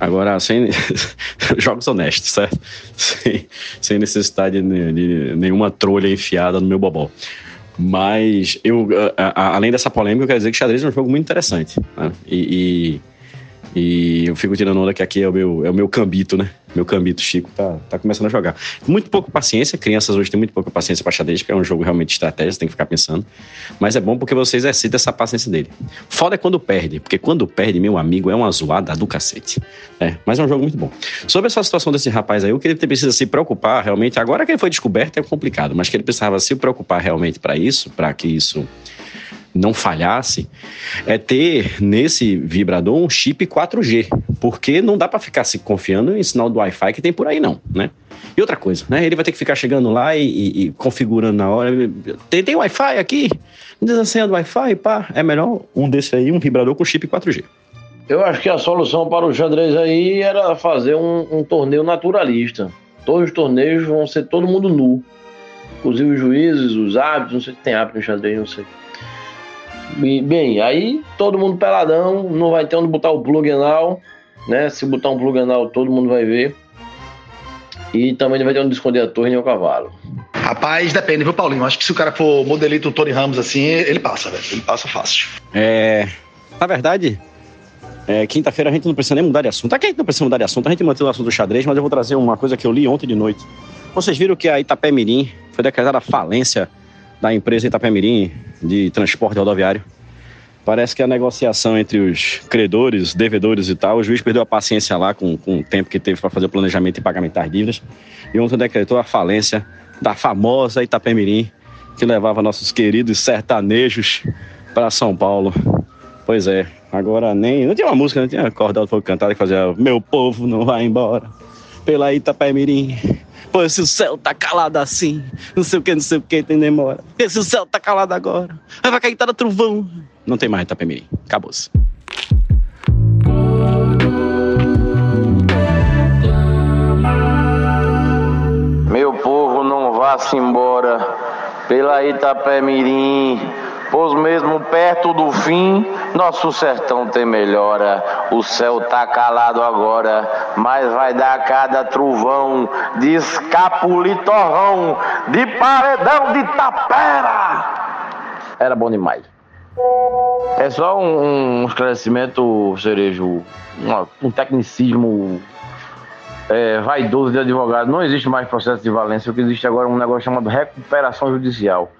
Agora, sem jogos honestos, certo? Sem, sem necessidade de, de, nenhuma trolha enfiada no meu bobó. Mas eu, a, a, além dessa polêmica, eu quero dizer que xadrez é um jogo muito interessante. Né? E, e, e, eu fico tirando onda que aqui é o meu, é o meu cambito, né? Meu cambito Chico tá, tá começando a jogar. Muito pouca paciência, crianças hoje têm muito pouca paciência para xadrez, que é um jogo realmente de estratégia, tem que ficar pensando. Mas é bom porque você exercita essa paciência dele. Foda é quando perde, porque quando perde, meu amigo, é uma zoada do cacete. É, mas é um jogo muito bom. Sobre essa situação desse rapaz aí, o que ele precisa se preocupar realmente, agora que ele foi descoberto é complicado, mas que ele precisava se preocupar realmente para isso, para que isso não falhasse, é ter nesse vibrador um chip 4G, porque não dá para ficar se confiando em sinal do Wi-Fi que tem por aí não, né? E outra coisa, né? Ele vai ter que ficar chegando lá e, e, e configurando na hora. Tem, tem Wi-Fi aqui? Diz do Wi-Fi, pá. É melhor um desse aí, um vibrador com chip 4G. Eu acho que a solução para o xadrez aí era fazer um, um torneio naturalista. Todos os torneios vão ser todo mundo nu. Inclusive os juízes, os árbitros, não sei se tem árbitro no xadrez, não sei. Bem, aí todo mundo peladão, não vai ter onde botar o plug anal, né? Se botar um plug anal, todo mundo vai ver. E também não vai ter onde esconder a torre nem o cavalo. Rapaz, depende, viu, Paulinho? Acho que se o cara for modelito Tony Ramos assim, ele passa, velho. Ele passa fácil. É. Na verdade, é, quinta-feira a gente não precisa nem mudar de assunto. Aqui a gente não precisa mudar de assunto, a gente mantém o assunto do xadrez, mas eu vou trazer uma coisa que eu li ontem de noite. Vocês viram que a Itapé Mirim foi decretada falência da empresa Itapemirim de transporte rodoviário. Parece que a negociação entre os credores, devedores e tal, o juiz perdeu a paciência lá com, com o tempo que teve para fazer o planejamento e pagamento das dívidas. E ontem decretou a falência da famosa Itapemirim, que levava nossos queridos sertanejos para São Paulo. Pois é, agora nem. Não tinha uma música, não tinha acordado foi cantada que fazia Meu povo não vai embora pela Itapemirim. Pois se o céu tá calado assim, não sei o que, não sei o que, tem demora. E se o céu tá calado agora, vai cair cada trovão. Não tem mais Itapemirim. Acabou-se. Meu povo, não vá-se embora pela Itapemirim, pois mesmo perto do fim, nosso sertão tem melhora. O céu tá calado agora, mas vai dar cada trovão de escapulitorrão, de paredão de tapera. Era bom demais. É só um, um esclarecimento, Cerejo, uma- um tecnicismo é, vaidoso de advogado. Não existe mais processo de valência, o que existe agora é um negócio chamado recuperação judicial,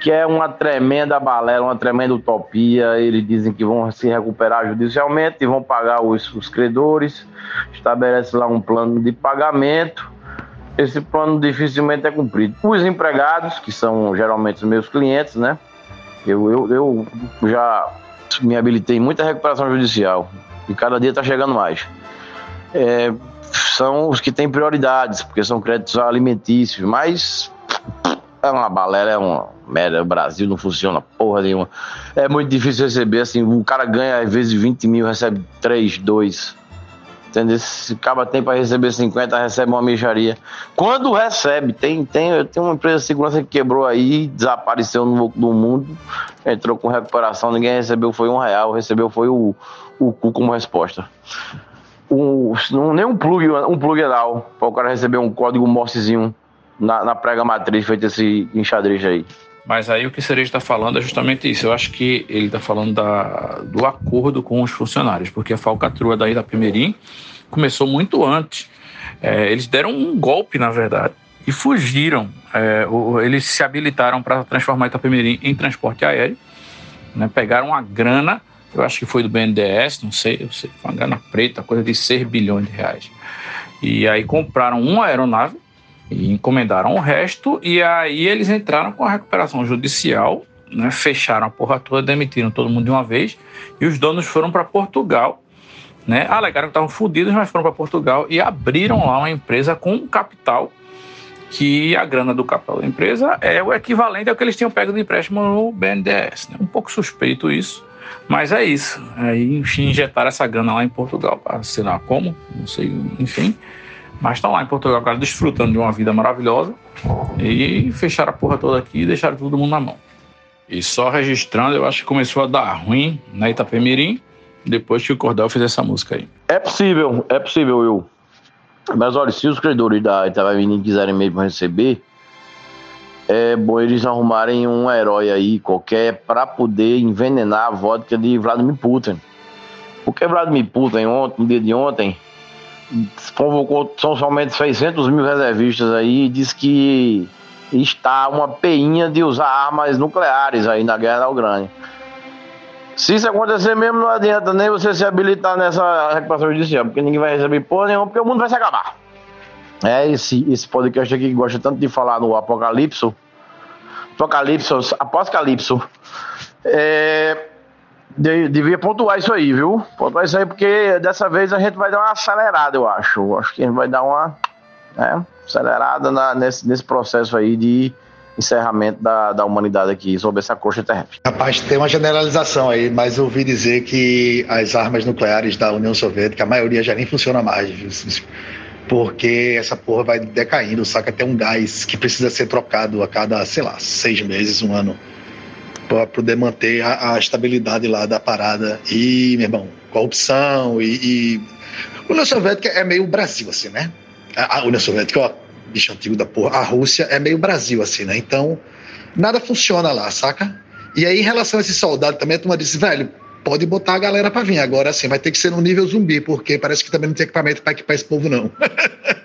que é uma tremenda balela, uma tremenda utopia. Eles dizem que vão se recuperar judicialmente e vão pagar os, os credores, estabelece lá um plano de pagamento. Esse plano dificilmente é cumprido. Os empregados, que são geralmente os meus clientes, né? Eu, eu, eu já me habilitei em muita recuperação judicial e cada dia está chegando mais. É, são os que têm prioridades, porque são créditos alimentícios, mas é uma balela, é uma merda. O Brasil não funciona porra nenhuma. É muito difícil receber, assim, o cara ganha às vezes 20 mil, recebe 3, 2. Entendeu? Se acaba tem para receber 50, recebe uma mijaria. Quando recebe, tem, tem, tenho uma empresa de segurança que quebrou aí, desapareceu no, no mundo, entrou com recuperação, ninguém recebeu, foi um real, recebeu foi o, o cu como resposta um, nem um plug, um plug anal, para o cara receber um código morsezinho na, na prega matriz feito esse enxadrez aí. Mas aí o que Cereja está falando é justamente isso. Eu acho que ele está falando da, do acordo com os funcionários, porque a falcatrua da Itapemirim começou muito antes. É, eles deram um golpe, na verdade, e fugiram. É, o- eles se habilitaram para transformar Itapemirim em transporte aéreo, né? pegaram uma grana, eu acho que foi do BNDES, não sei, eu sei, uma grana preta, coisa de 6 bilhões de reais. E aí compraram uma aeronave e encomendaram o resto, e aí eles entraram com a recuperação judicial, né, fecharam a porra toda, demitiram todo mundo de uma vez, e os donos foram para Portugal, né, alegaram que estavam fodidos, mas foram para Portugal e abriram lá uma empresa com um capital, que a grana do capital da empresa é o equivalente ao que eles tinham pego de empréstimo no BNDES. Né? Um pouco suspeito isso, mas é isso. Aí injetaram essa grana lá em Portugal, para sei lá como, não sei, enfim. Mas estão lá em Portugal agora desfrutando de uma vida maravilhosa e fecharam a porra toda aqui e deixaram todo mundo na mão. E só registrando, eu acho que começou a dar ruim na Itapemirim depois que o Cordel fez essa música aí. É possível, é possível, Will. Mas olha, se os credores da Itabaiana quiserem mesmo receber, é bom eles arrumarem um herói aí qualquer para poder envenenar a vodka de Vladimir Putin. Porque Vladimir Putin, ontem, no dia de ontem, convocou são somente 600 mil reservistas aí e diz que está uma peinha de usar armas nucleares aí na guerra da Ucrânia. Se isso acontecer mesmo, não adianta nem você se habilitar nessa recuperação judicial, porque ninguém vai receber porra nenhuma, porque o mundo vai se acabar. É esse, esse podcast aqui que gosta tanto de falar no Apocalipso. Apocalipso, Apocalipso. É, de- devia pontuar isso aí, viu? Pontuar isso aí, porque dessa vez a gente vai dar uma acelerada, eu acho. Acho que a gente vai dar uma né, acelerada na- nesse, nesse processo aí de encerramento da, da humanidade aqui sobre essa coxa terrestre. Rapaz, tem uma generalização aí, mas eu ouvi dizer que as armas nucleares da União Soviética, a maioria já nem funciona mais, porque essa porra vai decaindo, saca? Tem um gás que precisa ser trocado a cada, sei lá, seis meses, um ano, para poder manter a, a estabilidade lá da parada. E, meu irmão, corrupção e, e... A União Soviética é meio Brasil, assim, né? A, a União Soviética, ó, bicho antigo da porra, a Rússia é meio Brasil, assim, né? Então, nada funciona lá, saca? E aí, em relação a esse soldado, também a turma disse, velho, pode botar a galera pra vir. Agora, assim, vai ter que ser no nível zumbi, porque parece que também não tem equipamento pra equipar esse povo, não.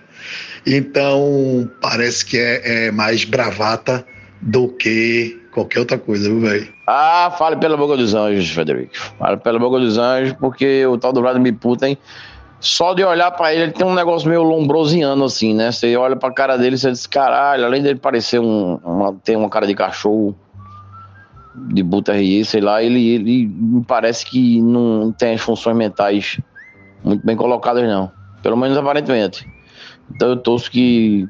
então, parece que é, é mais bravata do que qualquer outra coisa, viu, velho? Ah, fale pela boca dos anjos, Frederico. Fale pela boca dos anjos, porque o tal do Vladimir Putin, só de olhar pra ele, ele tem um negócio meio lombrosiano, assim, né? Você olha pra cara dele e você diz, caralho, além dele parecer um. Uma, tem uma cara de cachorro de Butarrier, sei lá, ele, ele me parece que não tem as funções mentais muito bem colocadas, não. Pelo menos aparentemente. Então eu torço que,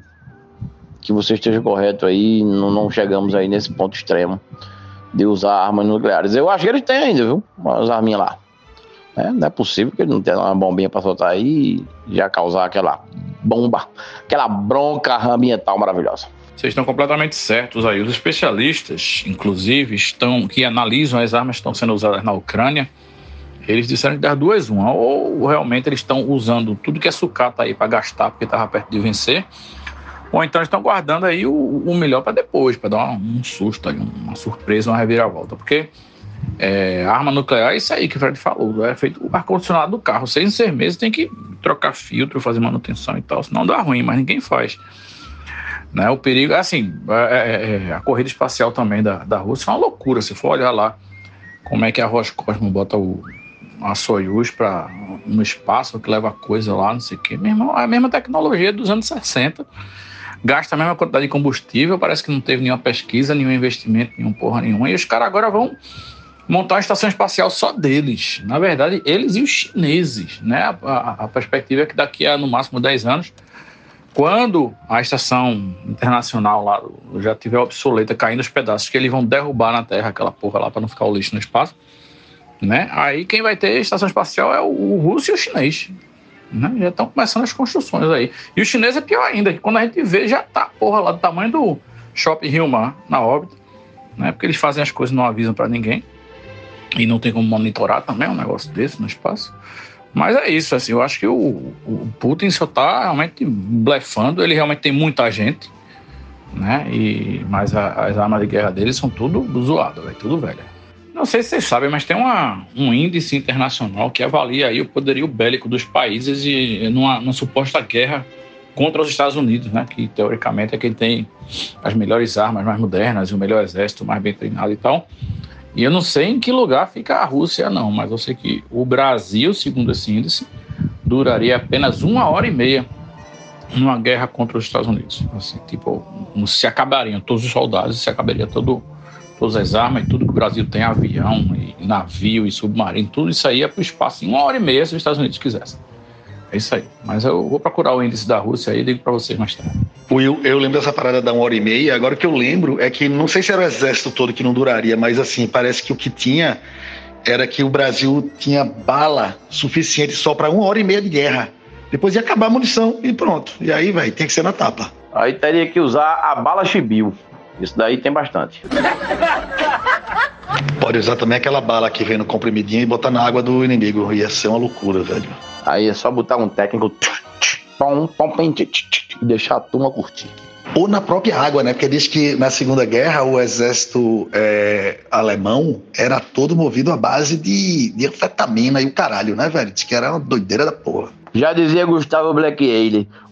que você esteja correto aí, não, não chegamos aí nesse ponto extremo de usar armas nucleares. Eu acho que eles têm ainda, viu? Umas arminhas lá. É, não é possível que ele não tenha uma bombinha para soltar aí e já causar aquela bomba, aquela bronca ambiental maravilhosa. Vocês estão completamente certos aí. Os especialistas, inclusive, estão que analisam as armas que estão sendo usadas na Ucrânia. Eles disseram que das duas, uma. Ou realmente eles estão usando tudo que é sucata aí para gastar porque estava perto de vencer. Ou então estão guardando aí o, o melhor para depois, para dar um, um susto, aí, uma surpresa, uma reviravolta. Porque é, arma nuclear é isso aí que o Fred falou. É feito o ar-condicionado do carro. Seis em seis meses tem que trocar filtro, fazer manutenção e tal. Senão dá ruim, mas ninguém faz. Né? O perigo, assim, é, é, é, a corrida espacial também da, da Rússia é uma loucura. Se for olhar lá como é que a Roscosmos bota o, a Soyuz para no espaço, que leva coisa lá, não sei o quê. Mesmo, a mesma tecnologia dos anos 60. Gasta a mesma quantidade de combustível, parece que não teve nenhuma pesquisa, nenhum investimento, nenhum porra nenhuma. E os caras agora vão montar uma estação espacial só deles. Na verdade, eles e os chineses. Né? A, a, perspectiva é que daqui a no máximo 10 anos, quando a estação internacional lá já tiver obsoleta, caindo os pedaços, que eles vão derrubar na Terra aquela porra lá para não ficar o lixo no espaço, né? Aí quem vai ter estação espacial é o, o russo e o chinês. Né? Já estão começando as construções aí. E o chinês é pior ainda, que quando a gente vê, já tá porra lá do tamanho do Shopping Rio Mar na órbita, né? Porque eles fazem as coisas não avisam para ninguém. E não tem como monitorar também um negócio desse no espaço. Mas é isso, assim, eu acho que o, o Putin só está realmente blefando, ele realmente tem muita gente, né? E, mas a, as armas de guerra dele são tudo zoadas, véio, tudo velha. Não sei se vocês sabem, mas tem uma, um índice internacional que avalia aí o poderio bélico dos países e numa, numa suposta guerra contra os Estados Unidos, né? Que teoricamente é quem tem as melhores armas mais modernas e o melhor exército mais bem treinado e tal. E eu não sei em que lugar fica a Rússia, não, mas eu sei que o Brasil, segundo esse índice, duraria apenas uma hora e meia numa guerra contra os Estados Unidos. Assim, tipo, se acabariam todos os soldados, se acabaria todo, todas as armas e tudo que o Brasil tem, avião, e navio e submarino, tudo isso aí ia para o espaço em uma hora e meia se os Estados Unidos quisessem. É isso aí. Mas eu vou procurar o índice da Rússia aí e digo para vocês mais tarde. Will, eu lembro dessa parada da uma hora e meia. Agora o que eu lembro é que não sei se era o exército todo que não duraria, mas assim, parece que o que tinha era que o Brasil tinha bala suficiente só para uma hora e meia de guerra. Depois ia acabar a munição e pronto. E aí, vai, tem que ser na tapa. Aí teria que usar a bala chibiu. Isso daí tem bastante. Pode usar também aquela bala que vem no comprimidinho e botar na água do inimigo. Ia ser uma loucura, velho. Aí é só botar um técnico pom, pom, pom, e deixar a turma curtir. Ou na própria água, né? Porque diz que na Segunda Guerra o exército é, alemão era todo movido à base de, de anfetamina e o caralho, né, velho? Diz que era uma doideira da porra. Já dizia Gustavo Black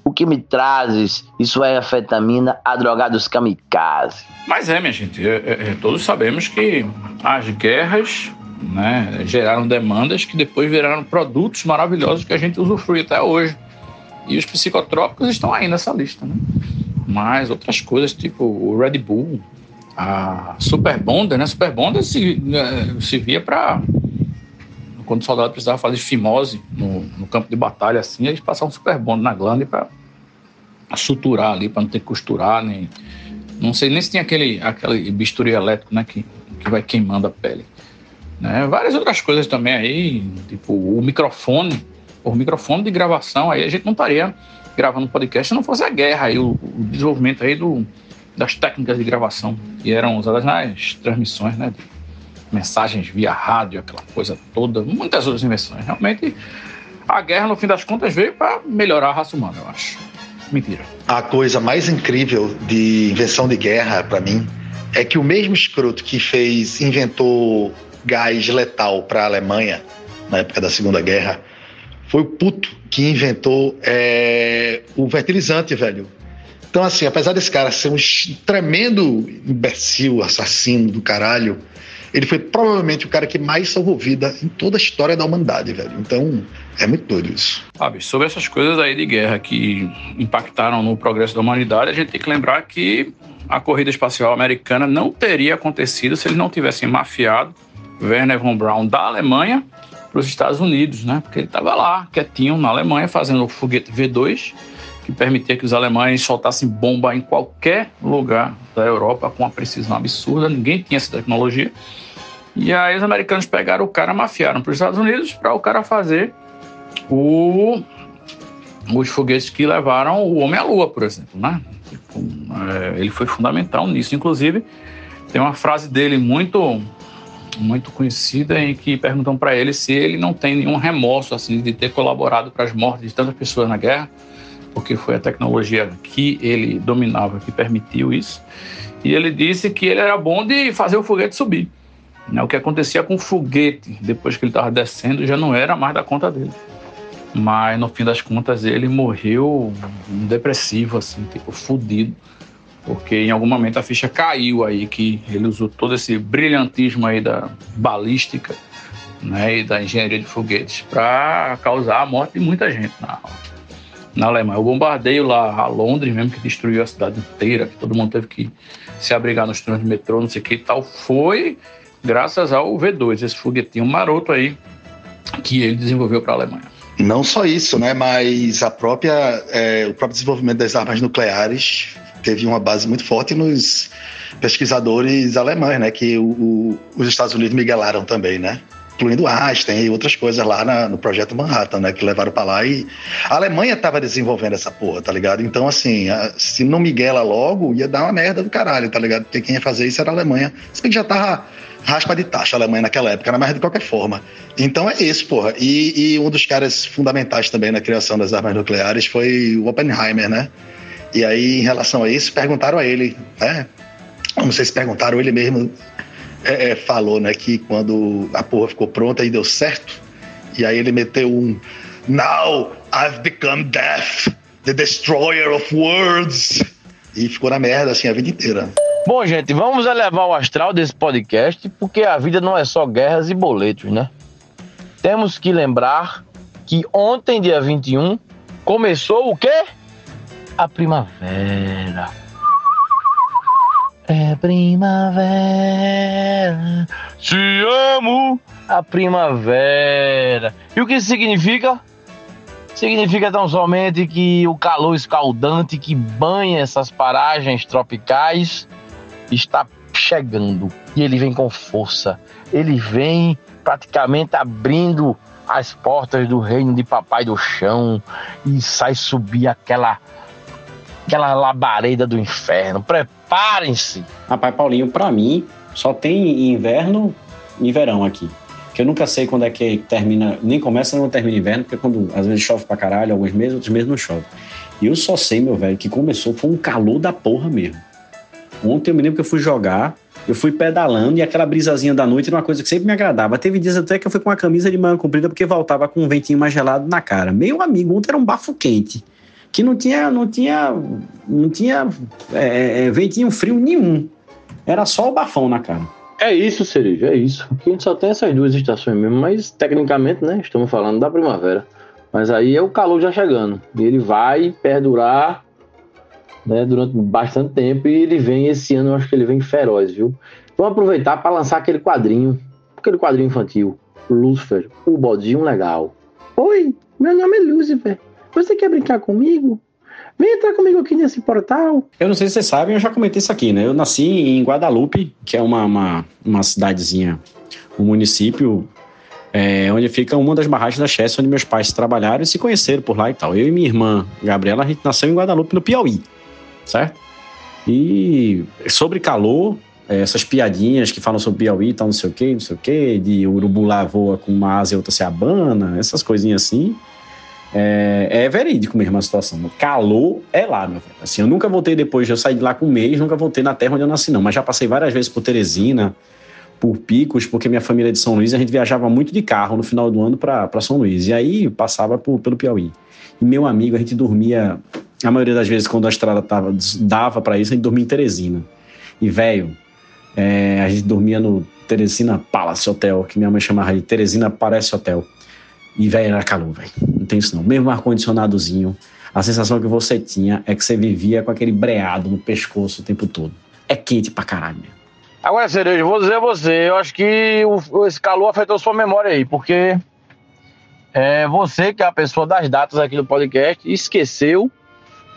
o que me trazes? Isso é anfetamina a drogados kamikaze. Mas é, minha gente, é, é, todos sabemos que as guerras né, geraram demandas que depois viraram produtos maravilhosos que a gente usufrui até hoje. E os psicotrópicos estão aí nessa lista, né? Mas outras coisas, tipo o Red Bull, a Super Bonder, né? Super se, né, se via para quando o soldado precisava fazer fimose no, no, campo de batalha, assim, eles passavam Super Bonder na glândula para suturar ali, para não ter que costurar, nem. Não sei nem se tem aquele, aquele bisturi elétrico, né? Que, que vai queimando a pele. Né? Várias outras coisas também aí, tipo o microfone, o microfone de gravação, aí a gente não estaria gravando podcast se não fosse a guerra aí, o, o desenvolvimento aí do, das técnicas de gravação que eram usadas nas transmissões, né? Mensagens via rádio, aquela coisa toda, muitas outras invenções. Realmente, a guerra, no fim das contas, veio para melhorar a raça humana, eu acho. Mentira. A coisa mais incrível de invenção de guerra, para mim, é que o mesmo escroto que fez, inventou gás letal para a Alemanha na época da Segunda Guerra foi o puto que inventou é, o fertilizante, velho. Então, assim, apesar desse cara ser um tremendo imbecil, assassino do caralho, ele foi provavelmente o cara que mais salvou vida em toda a história da humanidade, velho. Então, é muito doido isso. Sabe, sobre essas coisas aí de guerra que impactaram no progresso da humanidade, a gente tem que lembrar que a corrida espacial americana não teria acontecido se eles não tivessem mafiado Werner von Braun da Alemanha para os Estados Unidos, né? Porque ele estava lá, quietinho na Alemanha, fazendo o foguete V2, que permitia que os alemães soltassem bomba em qualquer lugar da Europa com uma precisão absurda. Ninguém tinha essa tecnologia. E aí os americanos pegaram o cara, mafiaram para os Estados Unidos para o cara fazer o, os foguetes que levaram o homem à Lua, por exemplo, né? É, ele foi fundamental nisso, inclusive tem uma frase dele muito muito conhecida em que perguntam para ele se ele não tem nenhum remorso assim de ter colaborado para as mortes de tantas pessoas na guerra, porque foi a tecnologia que ele dominava que permitiu isso. E ele disse que ele era bom de fazer o foguete subir. Né? O que acontecia com o foguete depois que ele estava descendo já não era mais da conta dele. Mas no fim das contas ele morreu depressivo, assim, tipo, fudido porque em algum momento a ficha caiu aí que ele usou todo esse brilhantismo aí da balística né, e da engenharia de foguetes para causar a morte de muita gente na, na Alemanha. O bombardeio lá a Londres mesmo, que destruiu a cidade inteira, que todo mundo teve que se abrigar nos trens de metrô, não sei o que e tal, foi graças ao V2, esse foguetinho maroto aí que ele desenvolveu para a Alemanha. Não só isso, né? Mas a própria, é, o próprio desenvolvimento das armas nucleares teve uma base muito forte nos pesquisadores alemães, né? Que o, o, os Estados Unidos miguelaram também, né? Incluindo Einstein e outras coisas lá na, no projeto Manhattan, né? Que levaram para lá e a Alemanha tava desenvolvendo essa porra, tá ligado? Então, assim, a, se não miguela logo, ia dar uma merda do caralho, tá ligado? Porque quem ia fazer isso era a Alemanha. Se bem que já tava raspa de taxa a Alemanha naquela época, né? mas de qualquer forma. Então é isso, porra. E, e um dos caras fundamentais também na criação das armas nucleares foi o Oppenheimer, né? E aí, em relação a isso, perguntaram a ele, né? Não sei se perguntaram, ele mesmo é, é, falou, né, que quando a porra ficou pronta e deu certo, e aí ele meteu um Now I've become death, the destroyer of worlds. E ficou na merda assim a vida inteira. Bom, gente, vamos elevar o astral desse podcast, porque a vida não é só guerras e boletos, né? Temos que lembrar que ontem, dia 21, começou o quê? a primavera. É primavera. Te amo. A primavera. E o que isso significa? Significa tão somente que o calor escaldante que banha essas paragens tropicais está chegando. E ele vem com força. Ele vem praticamente abrindo as portas do reino de Papai do Chão e sai subir aquela aquela labareda do inferno. Preparem-se. Rapaz, Paulinho, para mim, só tem inverno e verão aqui. Que eu nunca sei quando é que termina, nem começa nem termina inverno, porque quando às vezes chove pra caralho, alguns meses, outros meses não chove. E eu só sei, meu velho, que começou foi um calor da porra mesmo. Ontem eu me lembro que eu fui jogar, eu fui pedalando e aquela brisazinha da noite era uma coisa que sempre me agradava. Teve dias até que eu fui com uma camisa de manga comprida porque voltava com um ventinho mais gelado na cara. Meu amigo, ontem era um bafo quente que não tinha, não tinha, não tinha é, é, ventinho frio nenhum. Era só o bafão na cara. É isso, Cereja, é isso. Aqui a gente só tem essas duas estações mesmo, mas tecnicamente, né, estamos falando da primavera. Mas aí é o calor já chegando. E ele vai perdurar né, durante bastante tempo e ele vem esse ano, eu acho que ele vem feroz, viu? Vamos aproveitar para lançar aquele quadrinho, aquele quadrinho infantil, Lucifer, o bodinho legal. Oi, meu nome é Lucifer. Você quer brincar comigo? Vem entrar comigo aqui nesse portal. Eu não sei se vocês sabem, eu já comentei isso aqui, né? Eu nasci em Guadalupe, que é uma, uma, uma cidadezinha, um município é, onde fica uma das barragens da Chess, onde meus pais trabalharam e se conheceram por lá e tal. Eu e minha irmã Gabriela, a gente nasceu em Guadalupe, no Piauí, certo? E sobre calor, é, essas piadinhas que falam sobre Piauí e tal, não sei o que, não sei o que, de urubu lá voa com uma asa e outra se abana, essas coisinhas assim. É, é verídico mesmo a situação. Calor é lá, meu velho. Assim, eu nunca voltei depois, eu saí de lá com um mês, nunca voltei na terra onde eu nasci, não. Mas já passei várias vezes por Teresina, por Picos, porque minha família é de São Luís, a gente viajava muito de carro no final do ano para São Luís. E aí passava por, pelo Piauí. E meu amigo, a gente dormia, a maioria das vezes, quando a estrada tava, dava para isso, a gente dormia em Teresina. E, velho, é, a gente dormia no Teresina Palace Hotel, que minha mãe chamava de Teresina Parece Hotel. E, velho, era calor, velho. Não tem isso não. Mesmo ar-condicionadozinho, a sensação que você tinha é que você vivia com aquele breado no pescoço o tempo todo. É quente pra caralho mesmo. Agora, Cereja, vou dizer a você, eu acho que o, esse calor afetou sua memória aí, porque é, você, que é a pessoa das datas aqui do podcast, esqueceu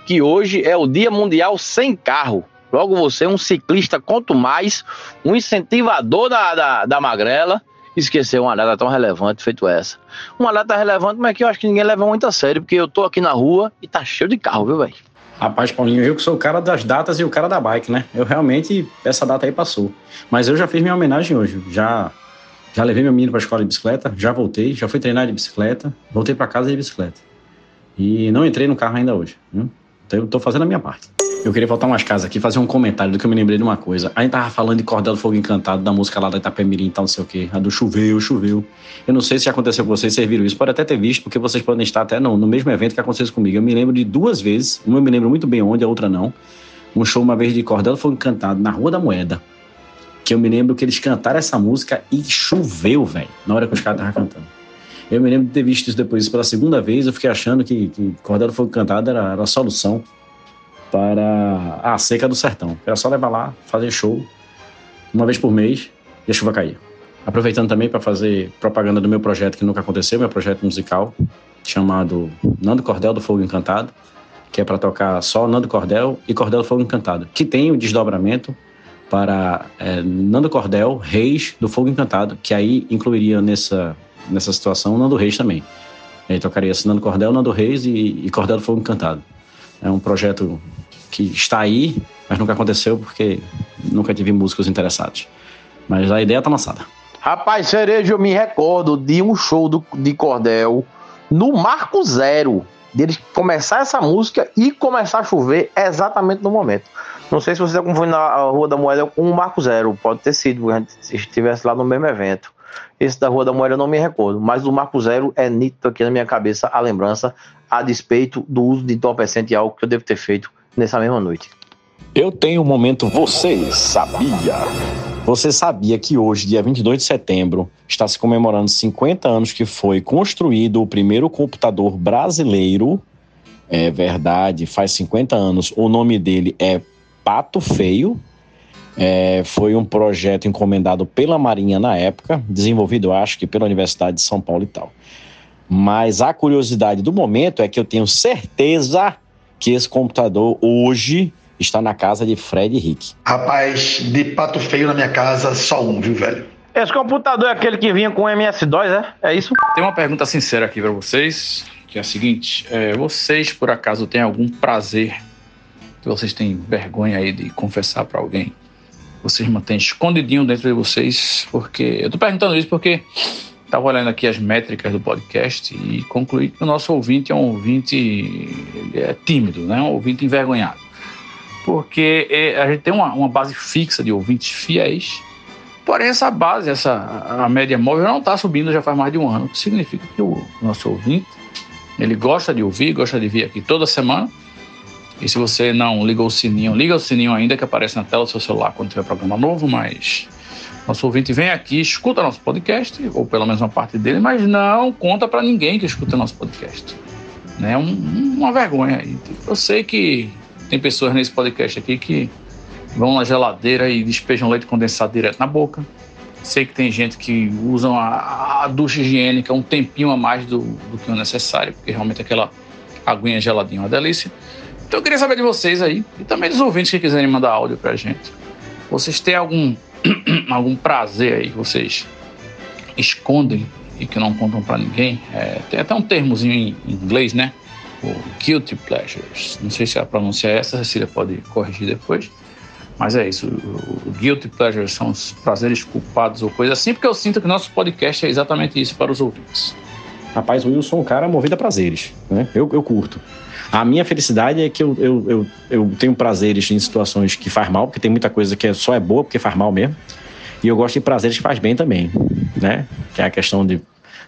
que hoje é o Dia Mundial Sem Carro. Logo você, um ciclista, quanto mais, um incentivador da, da, da magrela, esqueceu uma data tão relevante feito essa. Uma data relevante, mas que eu acho que ninguém leva muito a sério, porque eu tô aqui na rua e tá cheio de carro, viu, velho? Rapaz, Paulinho, eu que sou o cara das datas e o cara da bike, né? Eu realmente, essa data aí passou. Mas eu já fiz minha homenagem hoje. Já já levei meu menino para a escola de bicicleta, já voltei, já fui treinar de bicicleta, voltei para casa de bicicleta. E não entrei no carro ainda hoje. Viu? Então eu tô fazendo a minha parte. Eu queria voltar umas casas aqui fazer um comentário do que eu me lembrei de uma coisa. A gente tava falando de Cordel do Fogo Encantado, da música lá da Itapemirim tal, não sei o quê. A do Choveu, Choveu. Eu não sei se aconteceu com vocês, vocês viram isso. Pode até ter visto, porque vocês podem estar até no, no mesmo evento que aconteceu comigo. Eu me lembro de duas vezes, uma eu me lembro muito bem onde, a outra não. Um show uma vez de Cordel do Fogo Encantado, na Rua da Moeda. Que eu me lembro que eles cantaram essa música e choveu, velho, na hora que os caras estavam cantando. Eu me lembro de ter visto isso depois pela segunda vez, eu fiquei achando que, que Cordel do Fogo Encantado era, era a solução para a seca do sertão. Era só levar lá, fazer show uma vez por mês e a chuva caía. Aproveitando também para fazer propaganda do meu projeto que nunca aconteceu, meu projeto musical chamado Nando Cordel do Fogo Encantado, que é para tocar só Nando Cordel e Cordel do Fogo Encantado, que tem o desdobramento para é, Nando Cordel, Reis do Fogo Encantado, que aí incluiria nessa, nessa situação Nando Reis também. Aí tocaria Nando Cordel, Nando Reis e, e Cordel do Fogo Encantado. É um projeto que está aí, mas nunca aconteceu porque nunca tive músicos interessados. Mas a ideia tá lançada. Rapaz, Cerejo, eu me recordo de um show do, de Cordel no Marco Zero. Deles começar essa música e começar a chover exatamente no momento. Não sei se você acompanhou na Rua da Moeda com o Marco Zero, pode ter sido, gente estivesse lá no mesmo evento. Esse da Rua da Moeda eu não me recordo, mas o Marco Zero é nítido aqui na minha cabeça a lembrança, a despeito do uso de entorpecente e algo que eu devo ter feito nessa mesma noite. Eu tenho um momento Você Sabia? Você sabia que hoje, dia 22 de setembro, está se comemorando 50 anos que foi construído o primeiro computador brasileiro? É verdade, faz 50 anos. O nome dele é Pato Feio. É, foi um projeto encomendado pela Marinha na época, desenvolvido, acho que, pela Universidade de São Paulo e tal. Mas a curiosidade do momento é que eu tenho certeza que esse computador hoje está na casa de Fred e Rick. Rapaz, de pato feio na minha casa, só um, viu, velho? Esse computador é aquele que vinha com MS-DOS, é? É isso? Tem uma pergunta sincera aqui para vocês, que é a seguinte: é, vocês por acaso têm algum prazer que vocês têm vergonha aí de confessar para alguém? Vocês mantêm escondidinho dentro de vocês? Porque eu tô perguntando isso porque Estava olhando aqui as métricas do podcast e concluí que o nosso ouvinte é um ouvinte é tímido, né? um ouvinte envergonhado. Porque é, a gente tem uma, uma base fixa de ouvintes fiéis, porém essa base, essa, a média móvel não está subindo já faz mais de um ano, o que significa que o nosso ouvinte ele gosta de ouvir, gosta de vir aqui toda semana. E se você não ligou o sininho, liga o sininho ainda que aparece na tela do seu celular quando tiver programa novo, mas nosso ouvinte vem aqui, escuta nosso podcast, ou pelo menos uma parte dele, mas não conta para ninguém que escuta nosso podcast. É né? um, uma vergonha. Eu sei que tem pessoas nesse podcast aqui que vão na geladeira e despejam leite condensado direto na boca. Sei que tem gente que usa a, a ducha higiênica um tempinho a mais do, do que o necessário, porque realmente aquela aguinha geladinha é uma delícia. Então eu queria saber de vocês aí, e também dos ouvintes que quiserem mandar áudio pra gente. Vocês têm algum algum prazer aí que vocês escondem e que não contam para ninguém. É, tem até um termozinho em inglês, né? O guilty pleasures. Não sei se a pronúncia é essa, a Cecília pode corrigir depois. Mas é isso, o, guilty pleasures são os prazeres culpados ou coisa assim, porque eu sinto que nosso podcast é exatamente isso para os ouvintes. Rapaz, o Wilson é um cara movido a prazeres, né? Eu, eu curto. A minha felicidade é que eu, eu, eu, eu, tenho prazeres em situações que faz mal, porque tem muita coisa que é, só é boa porque faz mal mesmo. E eu gosto de prazeres que faz bem também, né? Que é a questão de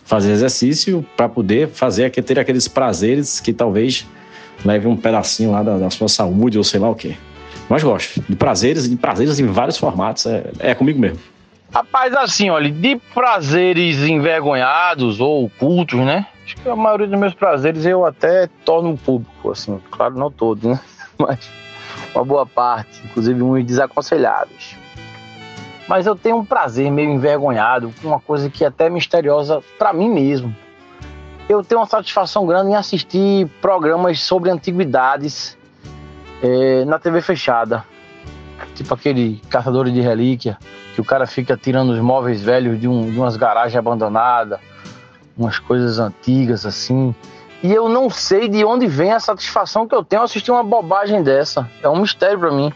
fazer exercício para poder fazer ter aqueles prazeres que talvez leve um pedacinho lá da, da sua saúde ou sei lá o quê. Mas gosto de prazeres, de prazeres em vários formatos, é, é comigo mesmo. Rapaz, assim, olha, de prazeres envergonhados ou ocultos, né? Acho que a maioria dos meus prazeres eu até torno público, assim, claro, não todos, né? Mas uma boa parte, inclusive uns desaconselhados. Mas eu tenho um prazer meio envergonhado, uma coisa que é até misteriosa para mim mesmo. Eu tenho uma satisfação grande em assistir programas sobre antiguidades é, na TV fechada. Tipo aquele caçador de relíquia, que o cara fica tirando os móveis velhos de, um, de umas garagens abandonadas, umas coisas antigas assim. E eu não sei de onde vem a satisfação que eu tenho assistir uma bobagem dessa. É um mistério para mim.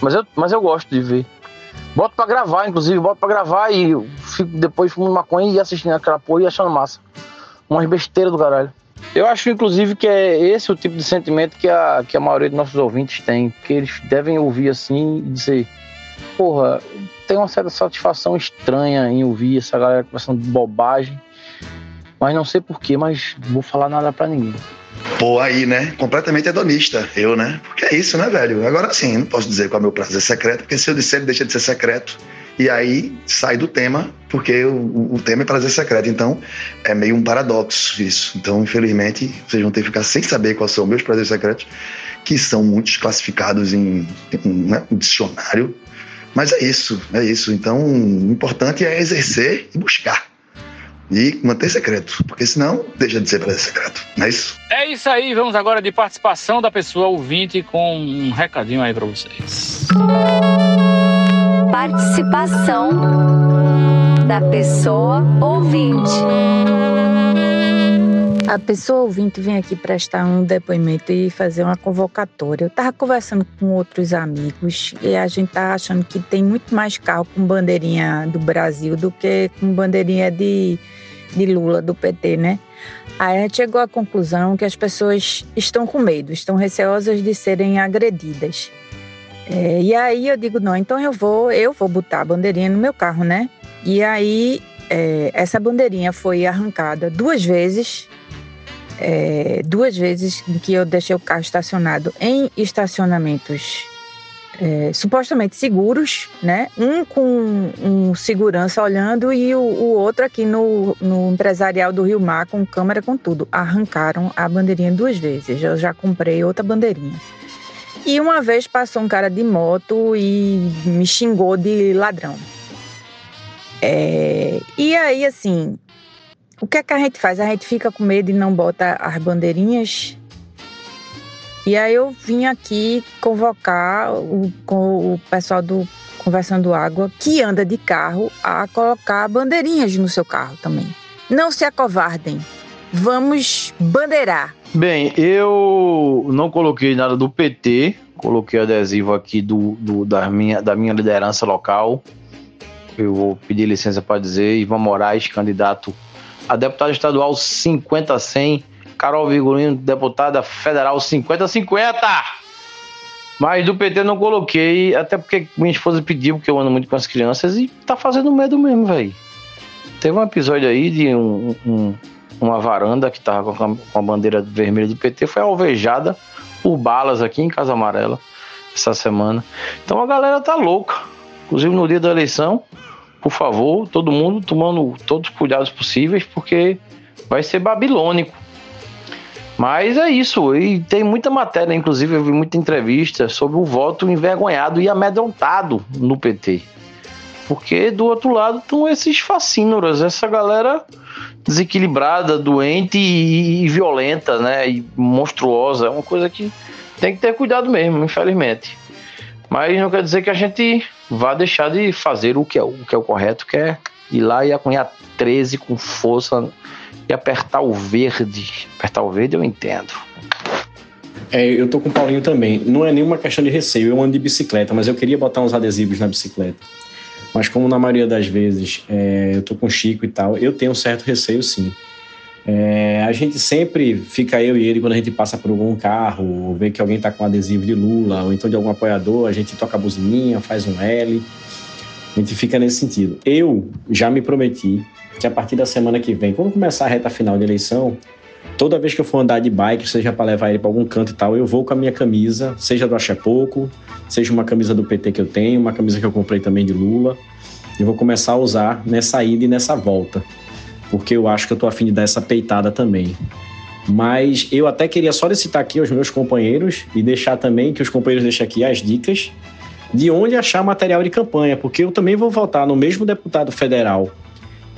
Mas eu, mas eu gosto de ver. Boto pra gravar, inclusive, boto pra gravar e fico depois fumando maconha e assistindo aquela porra e achando massa. Umas besteiras do caralho. Eu acho, inclusive, que é esse o tipo de sentimento que a, que a maioria dos nossos ouvintes tem. Que eles devem ouvir assim e dizer: Porra, tem uma certa satisfação estranha em ouvir essa galera conversando de bobagem. Mas não sei porquê, mas vou falar nada pra ninguém. Pô, aí, né? Completamente hedonista, eu, né? Porque é isso, né, velho? Agora sim, não posso dizer qual é o meu prazer secreto, porque se eu disser, ele deixa de ser secreto. E aí sai do tema, porque o, o tema é prazer secreto. Então, é meio um paradoxo isso. Então, infelizmente, vocês vão ter que ficar sem saber quais são meus prazeres secretos, que são muitos classificados em, em né, um dicionário. Mas é isso, é isso. Então, o importante é exercer e buscar e manter secreto, porque senão deixa de ser prazer secreto, não é isso? É isso aí, vamos agora de participação da pessoa ouvinte com um recadinho aí para vocês. Participação da pessoa ouvinte. A pessoa ouvinte vem aqui prestar um depoimento e fazer uma convocatória. Eu estava conversando com outros amigos e a gente tá achando que tem muito mais carro com bandeirinha do Brasil do que com bandeirinha de, de Lula, do PT, né? Aí a gente chegou à conclusão que as pessoas estão com medo, estão receosas de serem agredidas. É, e aí eu digo, não, então eu vou, eu vou botar a bandeirinha no meu carro, né? E aí é, essa bandeirinha foi arrancada duas vezes é, duas vezes que eu deixei o carro estacionado em estacionamentos é, supostamente seguros, né? Um com um segurança olhando e o, o, outro aqui no, no empresarial do Rio Mar com câmera com tudo. Arrancaram a bandeirinha duas vezes. Eu já comprei outra bandeirinha. E uma vez passou um cara de moto e me xingou de ladrão. É, e aí, assim, o que é que a gente faz? A gente fica com medo e não bota as bandeirinhas. E aí eu vim aqui convocar o, o pessoal do Conversando Água que anda de carro a colocar bandeirinhas no seu carro também. Não se acovardem. Vamos bandeirar. Bem, eu não coloquei nada do PT, coloquei adesivo aqui do, do da, minha, da minha liderança local. Eu vou pedir licença para dizer, Ivan Moraes, candidato a deputada estadual 50-100, Carol Vigorino, deputada federal 50-50. Mas do PT não coloquei, até porque minha esposa pediu, porque eu ando muito com as crianças e tá fazendo medo mesmo, velho. Teve um episódio aí de um, um, uma varanda que tava com a, com a bandeira vermelha do PT, foi alvejada por balas aqui em Casa Amarela essa semana. Então a galera tá louca. Inclusive no dia da eleição, por favor, todo mundo tomando todos os cuidados possíveis, porque vai ser babilônico. Mas é isso, e tem muita matéria, inclusive eu vi muita entrevista sobre o voto envergonhado e amedrontado no PT. Porque do outro lado estão esses fascínoras, essa galera desequilibrada, doente e, e violenta, né? E monstruosa. É uma coisa que tem que ter cuidado mesmo, infelizmente. Mas não quer dizer que a gente vá deixar de fazer o que é o, que é o correto, que é ir lá e acunhar 13 com força e apertar o verde. Apertar o verde eu entendo. É, eu tô com o Paulinho também. Não é nenhuma questão de receio, eu ando de bicicleta, mas eu queria botar uns adesivos na bicicleta. Mas como na maioria das vezes é, eu tô com o Chico e tal, eu tenho um certo receio sim. É, a gente sempre fica eu e ele quando a gente passa por algum carro, ou vê que alguém está com adesivo de Lula, ou então de algum apoiador, a gente toca a buzininha, faz um L. A gente fica nesse sentido. Eu já me prometi que a partir da semana que vem, quando começar a reta final de eleição, toda vez que eu for andar de bike, seja para levar ele para algum canto e tal, eu vou com a minha camisa, seja do Axé Pouco, seja uma camisa do PT que eu tenho, uma camisa que eu comprei também de Lula, e vou começar a usar nessa ida e nessa volta porque eu acho que eu tô afim de dar essa peitada também. Mas eu até queria solicitar aqui aos meus companheiros e deixar também que os companheiros deixem aqui as dicas de onde achar material de campanha, porque eu também vou votar no mesmo deputado federal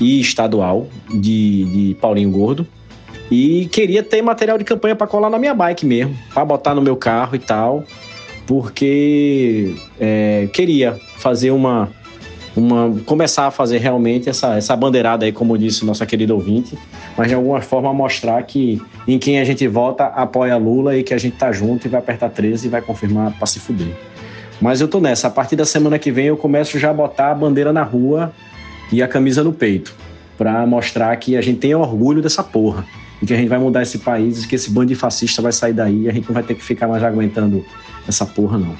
e estadual de, de Paulinho Gordo. E queria ter material de campanha para colar na minha bike mesmo, para botar no meu carro e tal. porque é, queria fazer uma, uma. começar a fazer realmente essa, essa bandeirada aí, como disse o nosso querido ouvinte, mas de alguma forma mostrar que em quem a gente vota apoia Lula e que a gente tá junto e vai apertar 13 e vai confirmar pra se fuder. Mas eu tô nessa. A partir da semana que vem eu começo já a botar a bandeira na rua e a camisa no peito. Pra mostrar que a gente tem orgulho dessa porra. E que a gente vai mudar esse país e que esse bando de fascista vai sair daí e a gente não vai ter que ficar mais aguentando essa porra, não.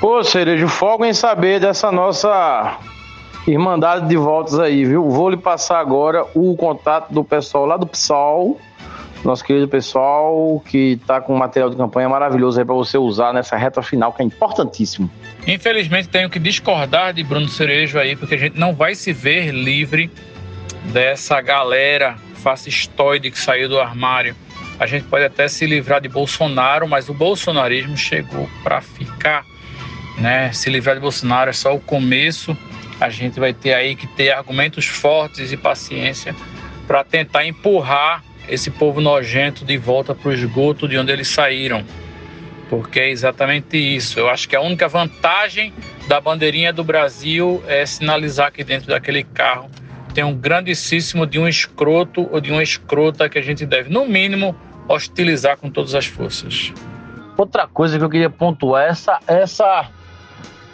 Pô, Cerejo, fogo em saber dessa nossa irmandade de voltas aí, viu? Vou lhe passar agora o contato do pessoal lá do PSOL, nosso querido pessoal que tá com um material de campanha maravilhoso aí para você usar nessa reta final, que é importantíssimo. Infelizmente tenho que discordar de Bruno Cerejo aí, porque a gente não vai se ver livre dessa galera fascistoide que saiu do armário. A gente pode até se livrar de Bolsonaro, mas o bolsonarismo chegou para ficar. Né? Se livrar de Bolsonaro é só o começo. A gente vai ter aí que ter argumentos fortes e paciência para tentar empurrar esse povo nojento de volta para o esgoto de onde eles saíram. Porque é exatamente isso. Eu acho que a única vantagem da bandeirinha do Brasil é sinalizar que dentro daquele carro tem um grandíssimo de um escroto ou de uma escrota que a gente deve, no mínimo, hostilizar com todas as forças. Outra coisa que eu queria pontuar é essa, essa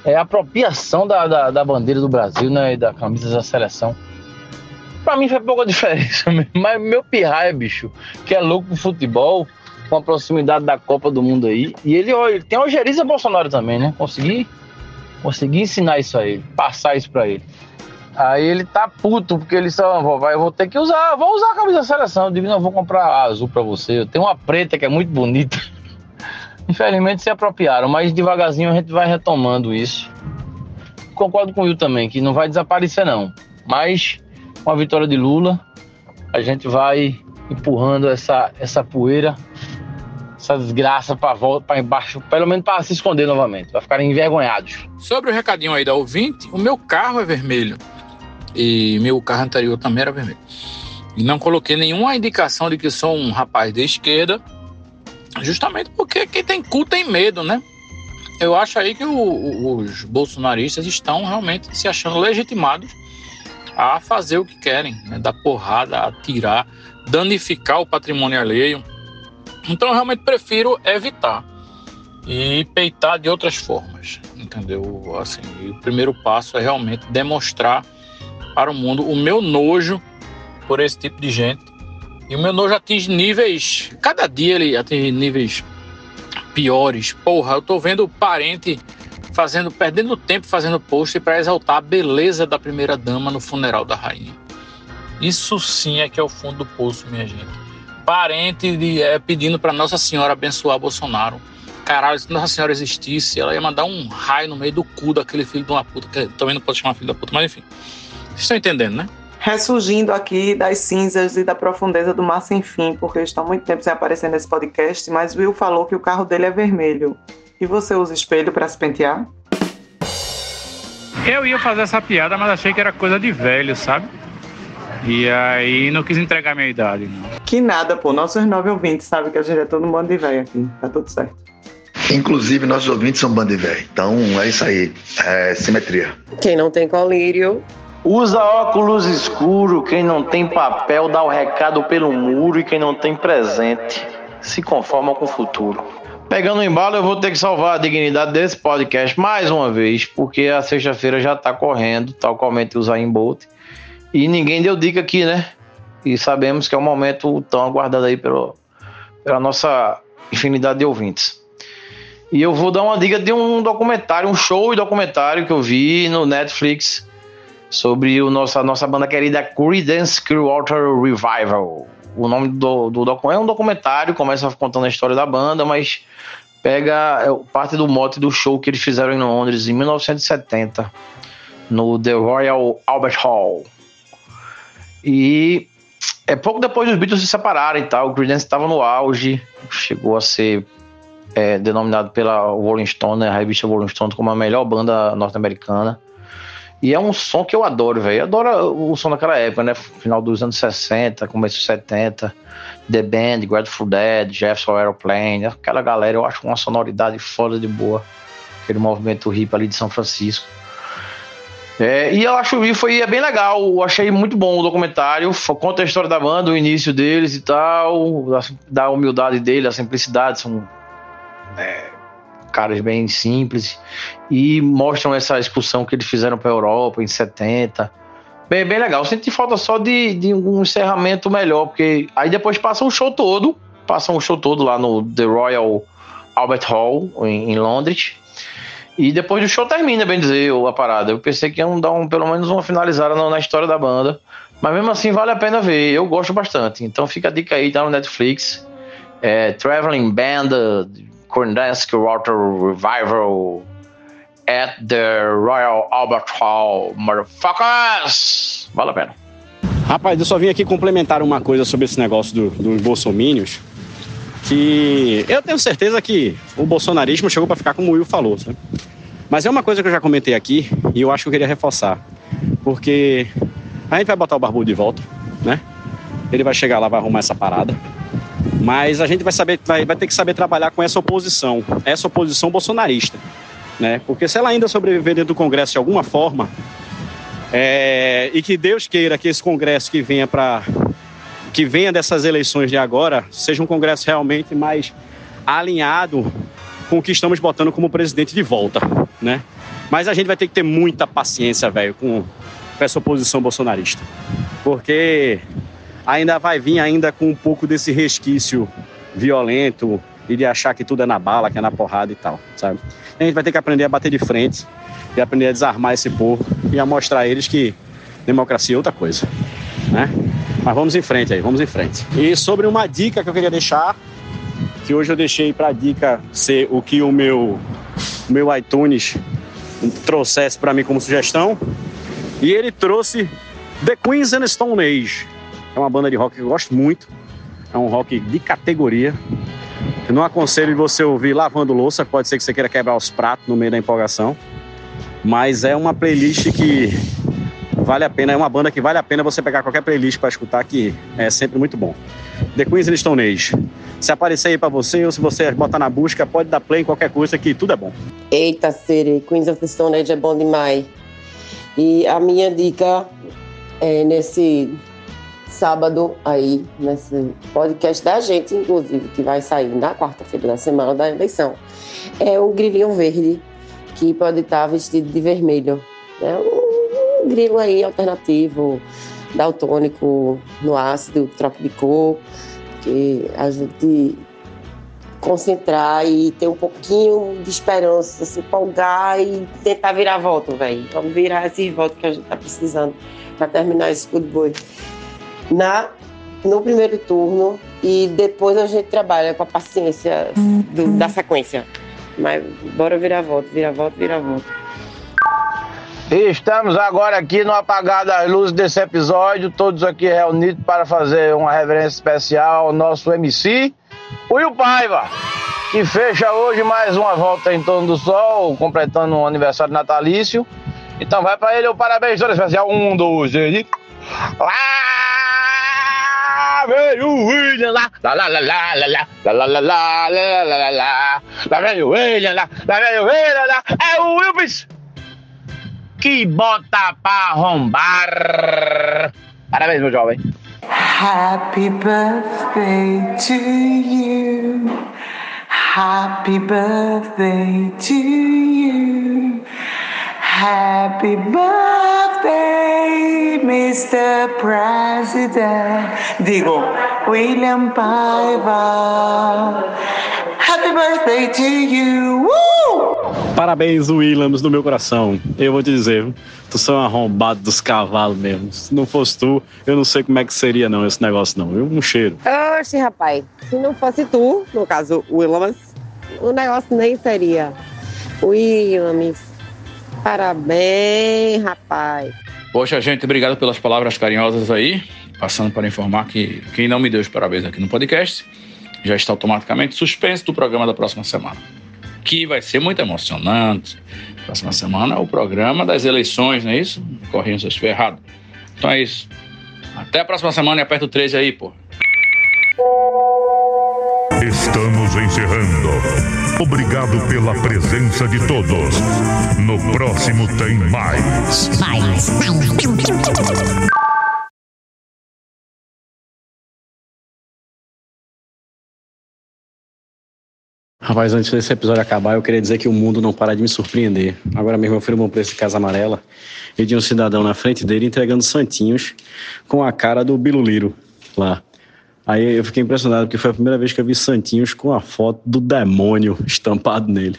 é apropriação da, da, da bandeira do Brasil né, e da camisa da seleção. Pra mim faz pouca diferença. Mas meu pirraia, bicho, que é louco pro futebol, com a proximidade da Copa do Mundo aí. E ele, ele tem Algeriza Bolsonaro também, né? Consegui, consegui ensinar isso a ele, passar isso pra ele. Aí ele tá puto, porque ele só vai, eu vou ter que usar, vou usar a camisa da seleção. Eu digo, não, vou comprar a azul pra você. Eu tenho uma preta que é muito bonita. Infelizmente se apropriaram, mas devagarzinho a gente vai retomando isso. Concordo com o Will também, que não vai desaparecer não. Mas com a vitória de Lula, a gente vai empurrando essa, essa poeira, essa desgraça para volta para embaixo, pelo menos para se esconder novamente, para ficarem envergonhados. Sobre o recadinho aí da ouvinte, o meu carro é vermelho e meu carro anterior também era vermelho. E não coloquei nenhuma indicação de que sou um rapaz de esquerda, justamente porque quem tem cu tem medo, né? Eu acho aí que o, os bolsonaristas estão realmente se achando legitimados a fazer o que querem, né? dar porrada, atirar, danificar o patrimônio alheio. Então eu realmente prefiro evitar e peitar de outras formas, entendeu? Assim, o primeiro passo é realmente demonstrar para o mundo o meu nojo por esse tipo de gente. E o meu nojo atinge níveis. Cada dia ele atinge níveis piores. Porra, eu tô vendo parente fazendo, perdendo tempo fazendo post para exaltar a beleza da primeira dama no funeral da rainha. Isso sim é que é o fundo do poço, minha gente. Parente de, é, pedindo para Nossa Senhora abençoar Bolsonaro. Caralho, se Nossa Senhora existisse, ela ia mandar um raio no meio do cu daquele filho de uma puta, que também não pode chamar filho da puta, mas enfim. Vocês estão entendendo, né? ressurgindo aqui das cinzas e da profundeza do mar sem fim, porque estão muito tempo sem aparecer nesse podcast, mas Will falou que o carro dele é vermelho. E você usa espelho para se pentear? Eu ia fazer essa piada, mas achei que era coisa de velho, sabe? E aí não quis entregar minha idade. Não. Que nada, pô. Nossos nove ouvintes sabem que a gente é todo mundo de velho aqui. Tá tudo certo. Inclusive, nossos ouvintes são bando de velho. Então é isso aí. É simetria. Quem não tem colírio Usa óculos escuro, quem não tem papel dá o recado pelo muro e quem não tem presente se conforma com o futuro. Pegando o embalo, eu vou ter que salvar a dignidade desse podcast mais uma vez, porque a sexta-feira já tá correndo, tal qualmente o Zayn Bolt. E ninguém deu dica aqui, né? E sabemos que é um momento tão aguardado aí pelo, pela nossa infinidade de ouvintes. E eu vou dar uma dica de um documentário, um show e documentário que eu vi no Netflix sobre o nosso, a nossa banda querida Creedence Clearwater Revival. O nome do, do é um documentário, começa contando a história da banda, mas pega é, parte do mote do show que eles fizeram em Londres em 1970, no The Royal Albert Hall. E é pouco depois dos Beatles se separarem tal, o Creedence estava no auge, chegou a ser é, denominado pela Rolling Stone, né, a revista Rolling Stone, como a melhor banda norte-americana. E é um som que eu adoro, velho. Adoro o som daquela época, né? Final dos anos 60, começo dos 70. The Band, Grateful Dead, Jefferson Aeroplane, aquela galera, eu acho uma sonoridade foda de boa. Aquele movimento hip ali de São Francisco. É, e eu acho que foi é bem legal, eu achei muito bom o documentário. Conta a história da banda, o início deles e tal, da humildade dele, a simplicidade, são é, caras bem simples e mostram essa expulsão que eles fizeram para a Europa em 70. Bem, bem legal. Senti falta só de, de um encerramento melhor, porque aí depois passa o show todo, passa o show todo lá no The Royal Albert Hall em, em Londres. E depois do show termina, bem dizer, a parada. Eu pensei que iam dar um, pelo menos uma finalizada na, na, história da banda. Mas mesmo assim vale a pena ver. Eu gosto bastante. Então fica a dica aí, tá no Netflix. É, Traveling Band, Korndansk Water Revival at the Royal Albert Hall, motherfuckers! Vale a pena. Rapaz, eu só vim aqui complementar uma coisa sobre esse negócio do, dos bolsomínios que eu tenho certeza que o bolsonarismo chegou para ficar como o Will falou, sabe? Mas é uma coisa que eu já comentei aqui e eu acho que eu queria reforçar. Porque a gente vai botar o Barbudo de volta, né? Ele vai chegar lá, vai arrumar essa parada. Mas a gente vai saber, vai, vai ter que saber trabalhar com essa oposição, essa oposição bolsonarista, né? Porque se ela ainda sobreviver dentro do Congresso de alguma forma, é, e que Deus queira que esse Congresso que venha para que venha dessas eleições de agora seja um Congresso realmente mais alinhado com o que estamos botando como presidente de volta, né? Mas a gente vai ter que ter muita paciência, velho, com essa oposição bolsonarista, porque ainda vai vir ainda com um pouco desse resquício violento e de achar que tudo é na bala, que é na porrada e tal, sabe? A gente vai ter que aprender a bater de frente e aprender a desarmar esse povo e a mostrar a eles que democracia é outra coisa, né? Mas vamos em frente aí, vamos em frente. E sobre uma dica que eu queria deixar, que hoje eu deixei para dica ser o que o meu, o meu iTunes trouxesse para mim como sugestão, e ele trouxe The Queens and Stone Age. É uma banda de rock que eu gosto muito, é um rock de categoria. Eu não aconselho você ouvir lavando louça, pode ser que você queira quebrar os pratos no meio da empolgação, mas é uma playlist que vale a pena, é uma banda que vale a pena você pegar qualquer playlist para escutar, que é sempre muito bom. The Queens and Stone Age. Se aparecer aí para você, ou se você botar na busca, pode dar play em qualquer coisa que tudo é bom. Eita, Siri, Queens of the Stone Age é bom demais. E a minha dica é nesse sábado aí, nesse podcast da gente, inclusive, que vai sair na quarta-feira da semana da eleição, é o grilinho verde, que pode estar vestido de vermelho. É um grilo aí alternativo, daltônico no ácido, troca de cor, que a gente concentrar e ter um pouquinho de esperança, se empolgar e tentar virar voto, velho. Vamos virar esse voto que a gente tá precisando para terminar esse futebol. Na no primeiro turno e depois a gente trabalha com a paciência do, da sequência. Mas bora virar voto, virar voto, virar voto. Estamos agora aqui no apagar das luzes desse episódio, todos aqui reunidos para fazer uma reverência especial ao nosso MC, Will Paiva, que fecha hoje mais uma volta em torno do sol, completando um aniversário natalício. Então vai para ele o parabéns todo especial. Um, dois, três. Lá vem o William lá, lá lá lá lá lá lá lá lá lá lá lá lá lá vem o William lá, lá vem o William lá, é o Wilpes que bota pra arrombar. Parabéns, meu jovem. Happy birthday to you. Happy birthday to you. Happy birthday, Mr. President. Digo, William Paiva. Happy birthday to you! Woo! Parabéns, Williams, do meu coração. Eu vou te dizer, tu sou um arrombado dos cavalos mesmo. Se não fosse tu, eu não sei como é que seria não esse negócio não. Eu, um cheiro. Oxe, rapaz, se não fosse tu, no caso, Williams, o negócio nem seria. Williams, parabéns, rapaz. Poxa, gente, obrigado pelas palavras carinhosas aí. Passando para informar que quem não me deu os parabéns aqui no podcast já está automaticamente suspenso do programa da próxima semana. que vai ser muito emocionante. Próxima semana é o programa das eleições, não é isso? Corrinho seus ferrados. Então é isso. Até a próxima semana e aperta o 13 aí, pô. Estamos encerrando. Obrigado pela presença de todos. No próximo tem mais. Mais. Rapaz, antes desse episódio acabar, eu queria dizer que o mundo não para de me surpreender. Agora mesmo eu fui no Bom Preço de Casa Amarela e tinha um cidadão na frente dele entregando santinhos com a cara do Biluliro lá. Aí eu fiquei impressionado porque foi a primeira vez que eu vi santinhos com a foto do demônio estampado nele.